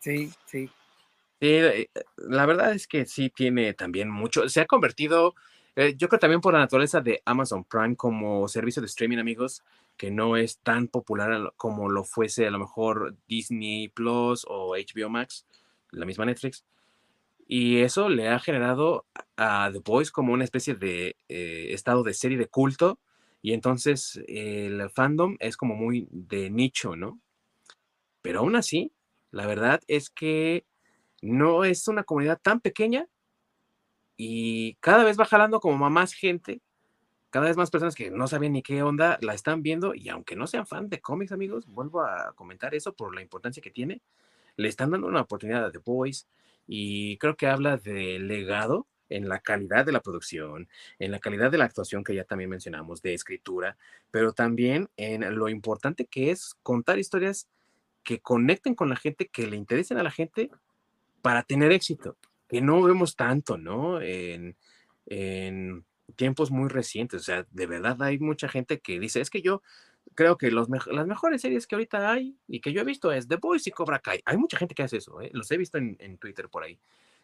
Sí, sí. Eh, la verdad es que sí tiene también mucho, se ha convertido eh, yo creo también por la naturaleza de Amazon Prime como servicio de streaming, amigos, que no es tan popular como lo fuese a lo mejor Disney Plus o HBO Max, la misma Netflix. Y eso le ha generado a The Boys como una especie de eh, estado de serie de culto. Y entonces el fandom es como muy de nicho, ¿no? Pero aún así, la verdad es que no es una comunidad tan pequeña y cada vez va jalando como más gente, cada vez más personas que no saben ni qué onda la están viendo y aunque no sean fan de cómics, amigos, vuelvo a comentar eso por la importancia que tiene, le están dando una oportunidad a The Boys y creo que habla de legado en la calidad de la producción, en la calidad de la actuación que ya también mencionamos, de escritura, pero también en lo importante que es contar historias que conecten con la gente, que le interesen a la gente para tener éxito que no vemos tanto, ¿no? En, tiempos muy recientes. O sea, de verdad hay mucha gente que dice, es que yo creo que los las mejores series que ahorita hay y que yo he visto es The Boys y Cobra Kai. Hay mucha gente que hace eso, ¿eh? los he visto en, Twitter por ahí.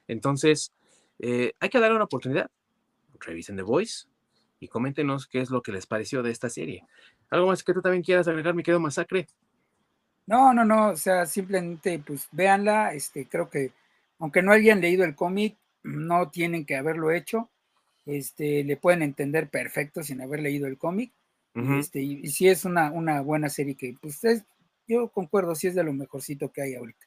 Entonces, eh, hay que darle una oportunidad. Revisen The Voice y coméntenos qué es lo que les pareció de esta serie. ¿Algo más que tú también quieras agregar, mi querido Masacre? No, no, no, o sea, simplemente pues véanla, este, creo que aunque no hayan leído el cómic, no tienen que haberlo hecho, este, le pueden entender perfecto sin haber leído el cómic. este, y, si es una, una, buena serie que, pues, yo concuerdo, si es de lo mejorcito que hay ahorita.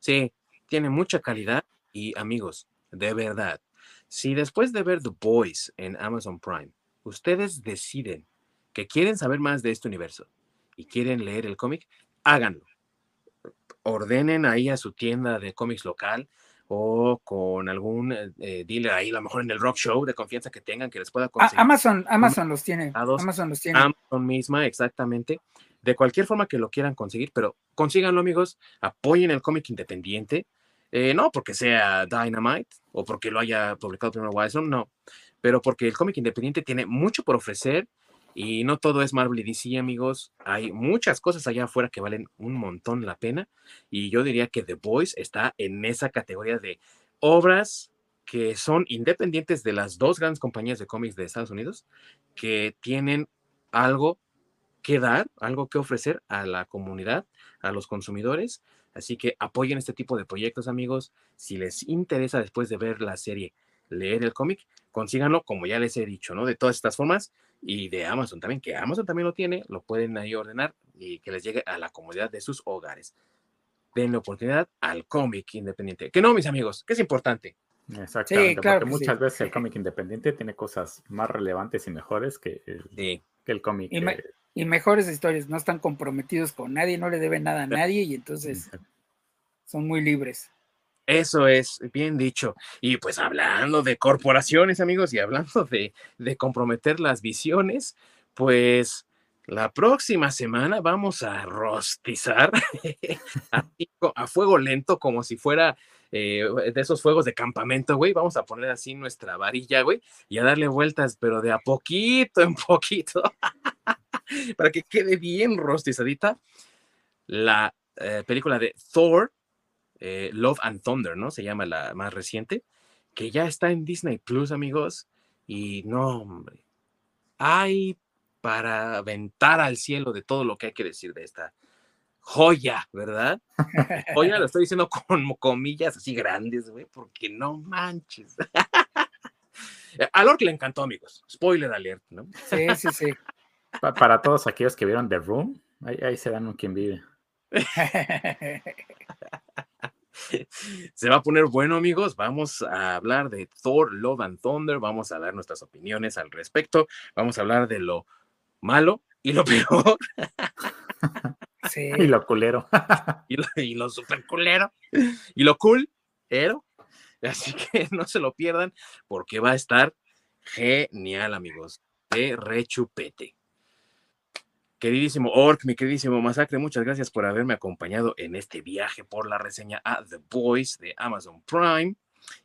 Sí, tiene mucha calidad y amigos, de verdad, si después de ver The Boys en Amazon Prime, ustedes deciden que quieren saber más de este universo y quieren leer el cómic, háganlo ordenen ahí a su tienda de cómics local o con algún eh, eh, dealer ahí, a lo mejor en el rock show de confianza que tengan que les pueda conseguir. Amazon, Amazon los tiene. Amazon los tiene. Amazon misma, exactamente. De cualquier forma que lo quieran conseguir, pero consíganlo, amigos. Apoyen el cómic independiente. Eh, no porque sea Dynamite o porque lo haya publicado primero Wilson, no. Pero porque el cómic independiente tiene mucho por ofrecer y no todo es Marvel y DC, amigos. Hay muchas cosas allá afuera que valen un montón la pena. Y yo diría que The Voice está en esa categoría de obras que son independientes de las dos grandes compañías de cómics de Estados Unidos, que tienen algo que dar, algo que ofrecer a la comunidad, a los consumidores. Así que apoyen este tipo de proyectos, amigos. Si les interesa después de ver la serie leer el cómic, consíganlo, como ya les he dicho, ¿no? De todas estas formas y de Amazon también, que Amazon también lo tiene, lo pueden ahí ordenar y que les llegue a la comodidad de sus hogares. Denle oportunidad al cómic independiente. Que no, mis amigos, que es importante. Exactamente, porque muchas veces el (laughs) cómic independiente tiene cosas más relevantes y mejores que el, que el cómic. Y, mejores historias, no están comprometidos con nadie, no le deben nada a nadie y entonces son muy libres. Eso es bien dicho. Y pues hablando de corporaciones, amigos, y hablando de, comprometer las visiones, pues la próxima semana vamos a rostizar (laughs) a, fuego lento, como si fuera eh, de esos fuegos de campamento, güey. Vamos a poner así nuestra varilla, güey, y a darle vueltas, pero de a poquito en poquito, (laughs) para que quede bien rostizadita la eh, película de Thor eh, Love and Thunder, ¿no? Se llama la más reciente, que ya está en Disney Plus, amigos. Y no, hombre, hay para aventar al cielo de todo lo que hay que decir de esta joya, ¿verdad? Joya lo estoy diciendo con comillas así grandes, güey, porque no manches. (laughs) A Lord le encantó, amigos. Spoiler alert, ¿no? Sí, sí, sí. para todos aquellos que vieron The Room, ahí, ahí se dan un quien vive. (laughs) Se va a poner bueno, amigos. Vamos a hablar de Thor, Love and Thunder. Vamos a dar nuestras opiniones al respecto. Vamos a hablar de lo malo y lo (laughs) peor. Y lo culero. (laughs) y, lo, super culero. Y lo cool, pero. Así que (laughs) no se lo pierdan porque va a estar genial, amigos. de rechupete. Queridísimo Orc, mi queridísimo Masacre, muchas gracias por haberme acompañado en este viaje por la reseña a The Voice de Amazon Prime.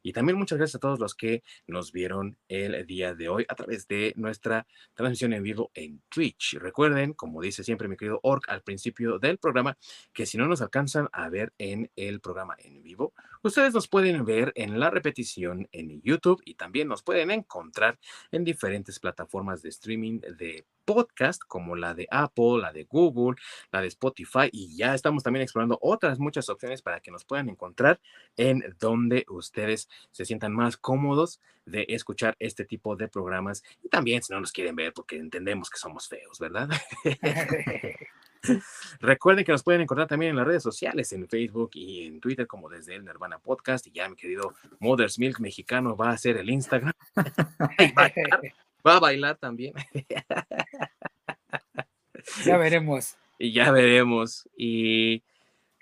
Y también muchas gracias a todos los que nos vieron el día de hoy a través de nuestra transmisión en vivo en Twitch. Recuerden, como dice siempre mi querido Orc al principio del programa, que si no nos alcanzan a ver en el programa en vivo, ustedes nos pueden ver en la repetición en YouTube y también nos pueden encontrar en diferentes plataformas de streaming de podcast como la de Apple, la de Google, la de Spotify y ya estamos también explorando otras muchas opciones para que nos puedan encontrar en donde ustedes se sientan más cómodos de escuchar este tipo de programas y también si no nos quieren ver porque entendemos que somos feos, ¿verdad? (laughs) (laughs) Recuerden que nos pueden encontrar también en las redes sociales, en Facebook y en Twitter, como desde el Nirvana Podcast. Y ya mi querido Mother's Milk mexicano va a hacer el Instagram. (laughs) Va a bailar también. ya (laughs) veremos. Y ya veremos. Y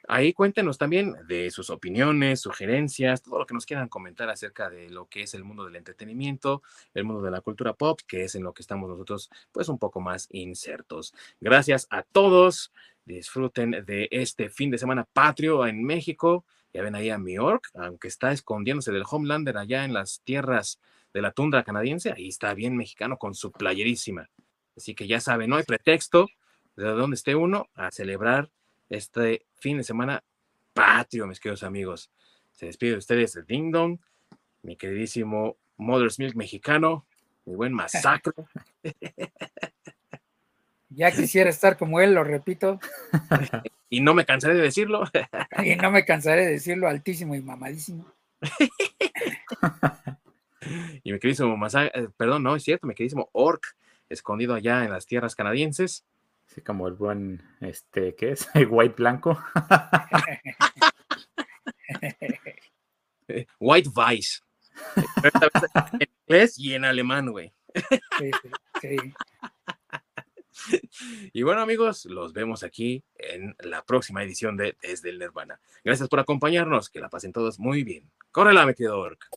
ahí cuéntenos también de sus opiniones, sugerencias, todo lo que nos quieran comentar acerca de lo que es el mundo del entretenimiento, el mundo de la cultura pop, que es en lo que estamos nosotros pues un poco más insertos. Gracias a todos. Disfruten de este fin de semana patrio en México. Ya ven ahí a New York, aunque está escondiéndose del Homelander allá en las tierras de la tundra canadiense, ahí está bien mexicano con su playerísima. Así que ya saben, no hay pretexto de donde esté uno a celebrar este fin de semana patrio, mis queridos amigos. Se despide de ustedes el Ding Dong, mi queridísimo Mother's Milk mexicano, mi buen masacre. (laughs) Ya quisiera estar como él, lo repito. (laughs) y no me cansaré de decirlo. (laughs) y no me cansaré de decirlo, altísimo y mamadísimo. Y mi queridísimo Masacre, eh, perdón, no es cierto, mi queridísimo Orc, escondido allá en las tierras canadienses. Sí, como el buen, este, ¿qué es? (laughs) El white blanco. white Vice. (laughs) en inglés y en alemán, güey. Sí, sí, Y bueno, amigos, los vemos aquí en la próxima edición de Desde el Nirvana. Gracias por acompañarnos. Que la pasen todos muy bien. Córrela, mi querido Orc.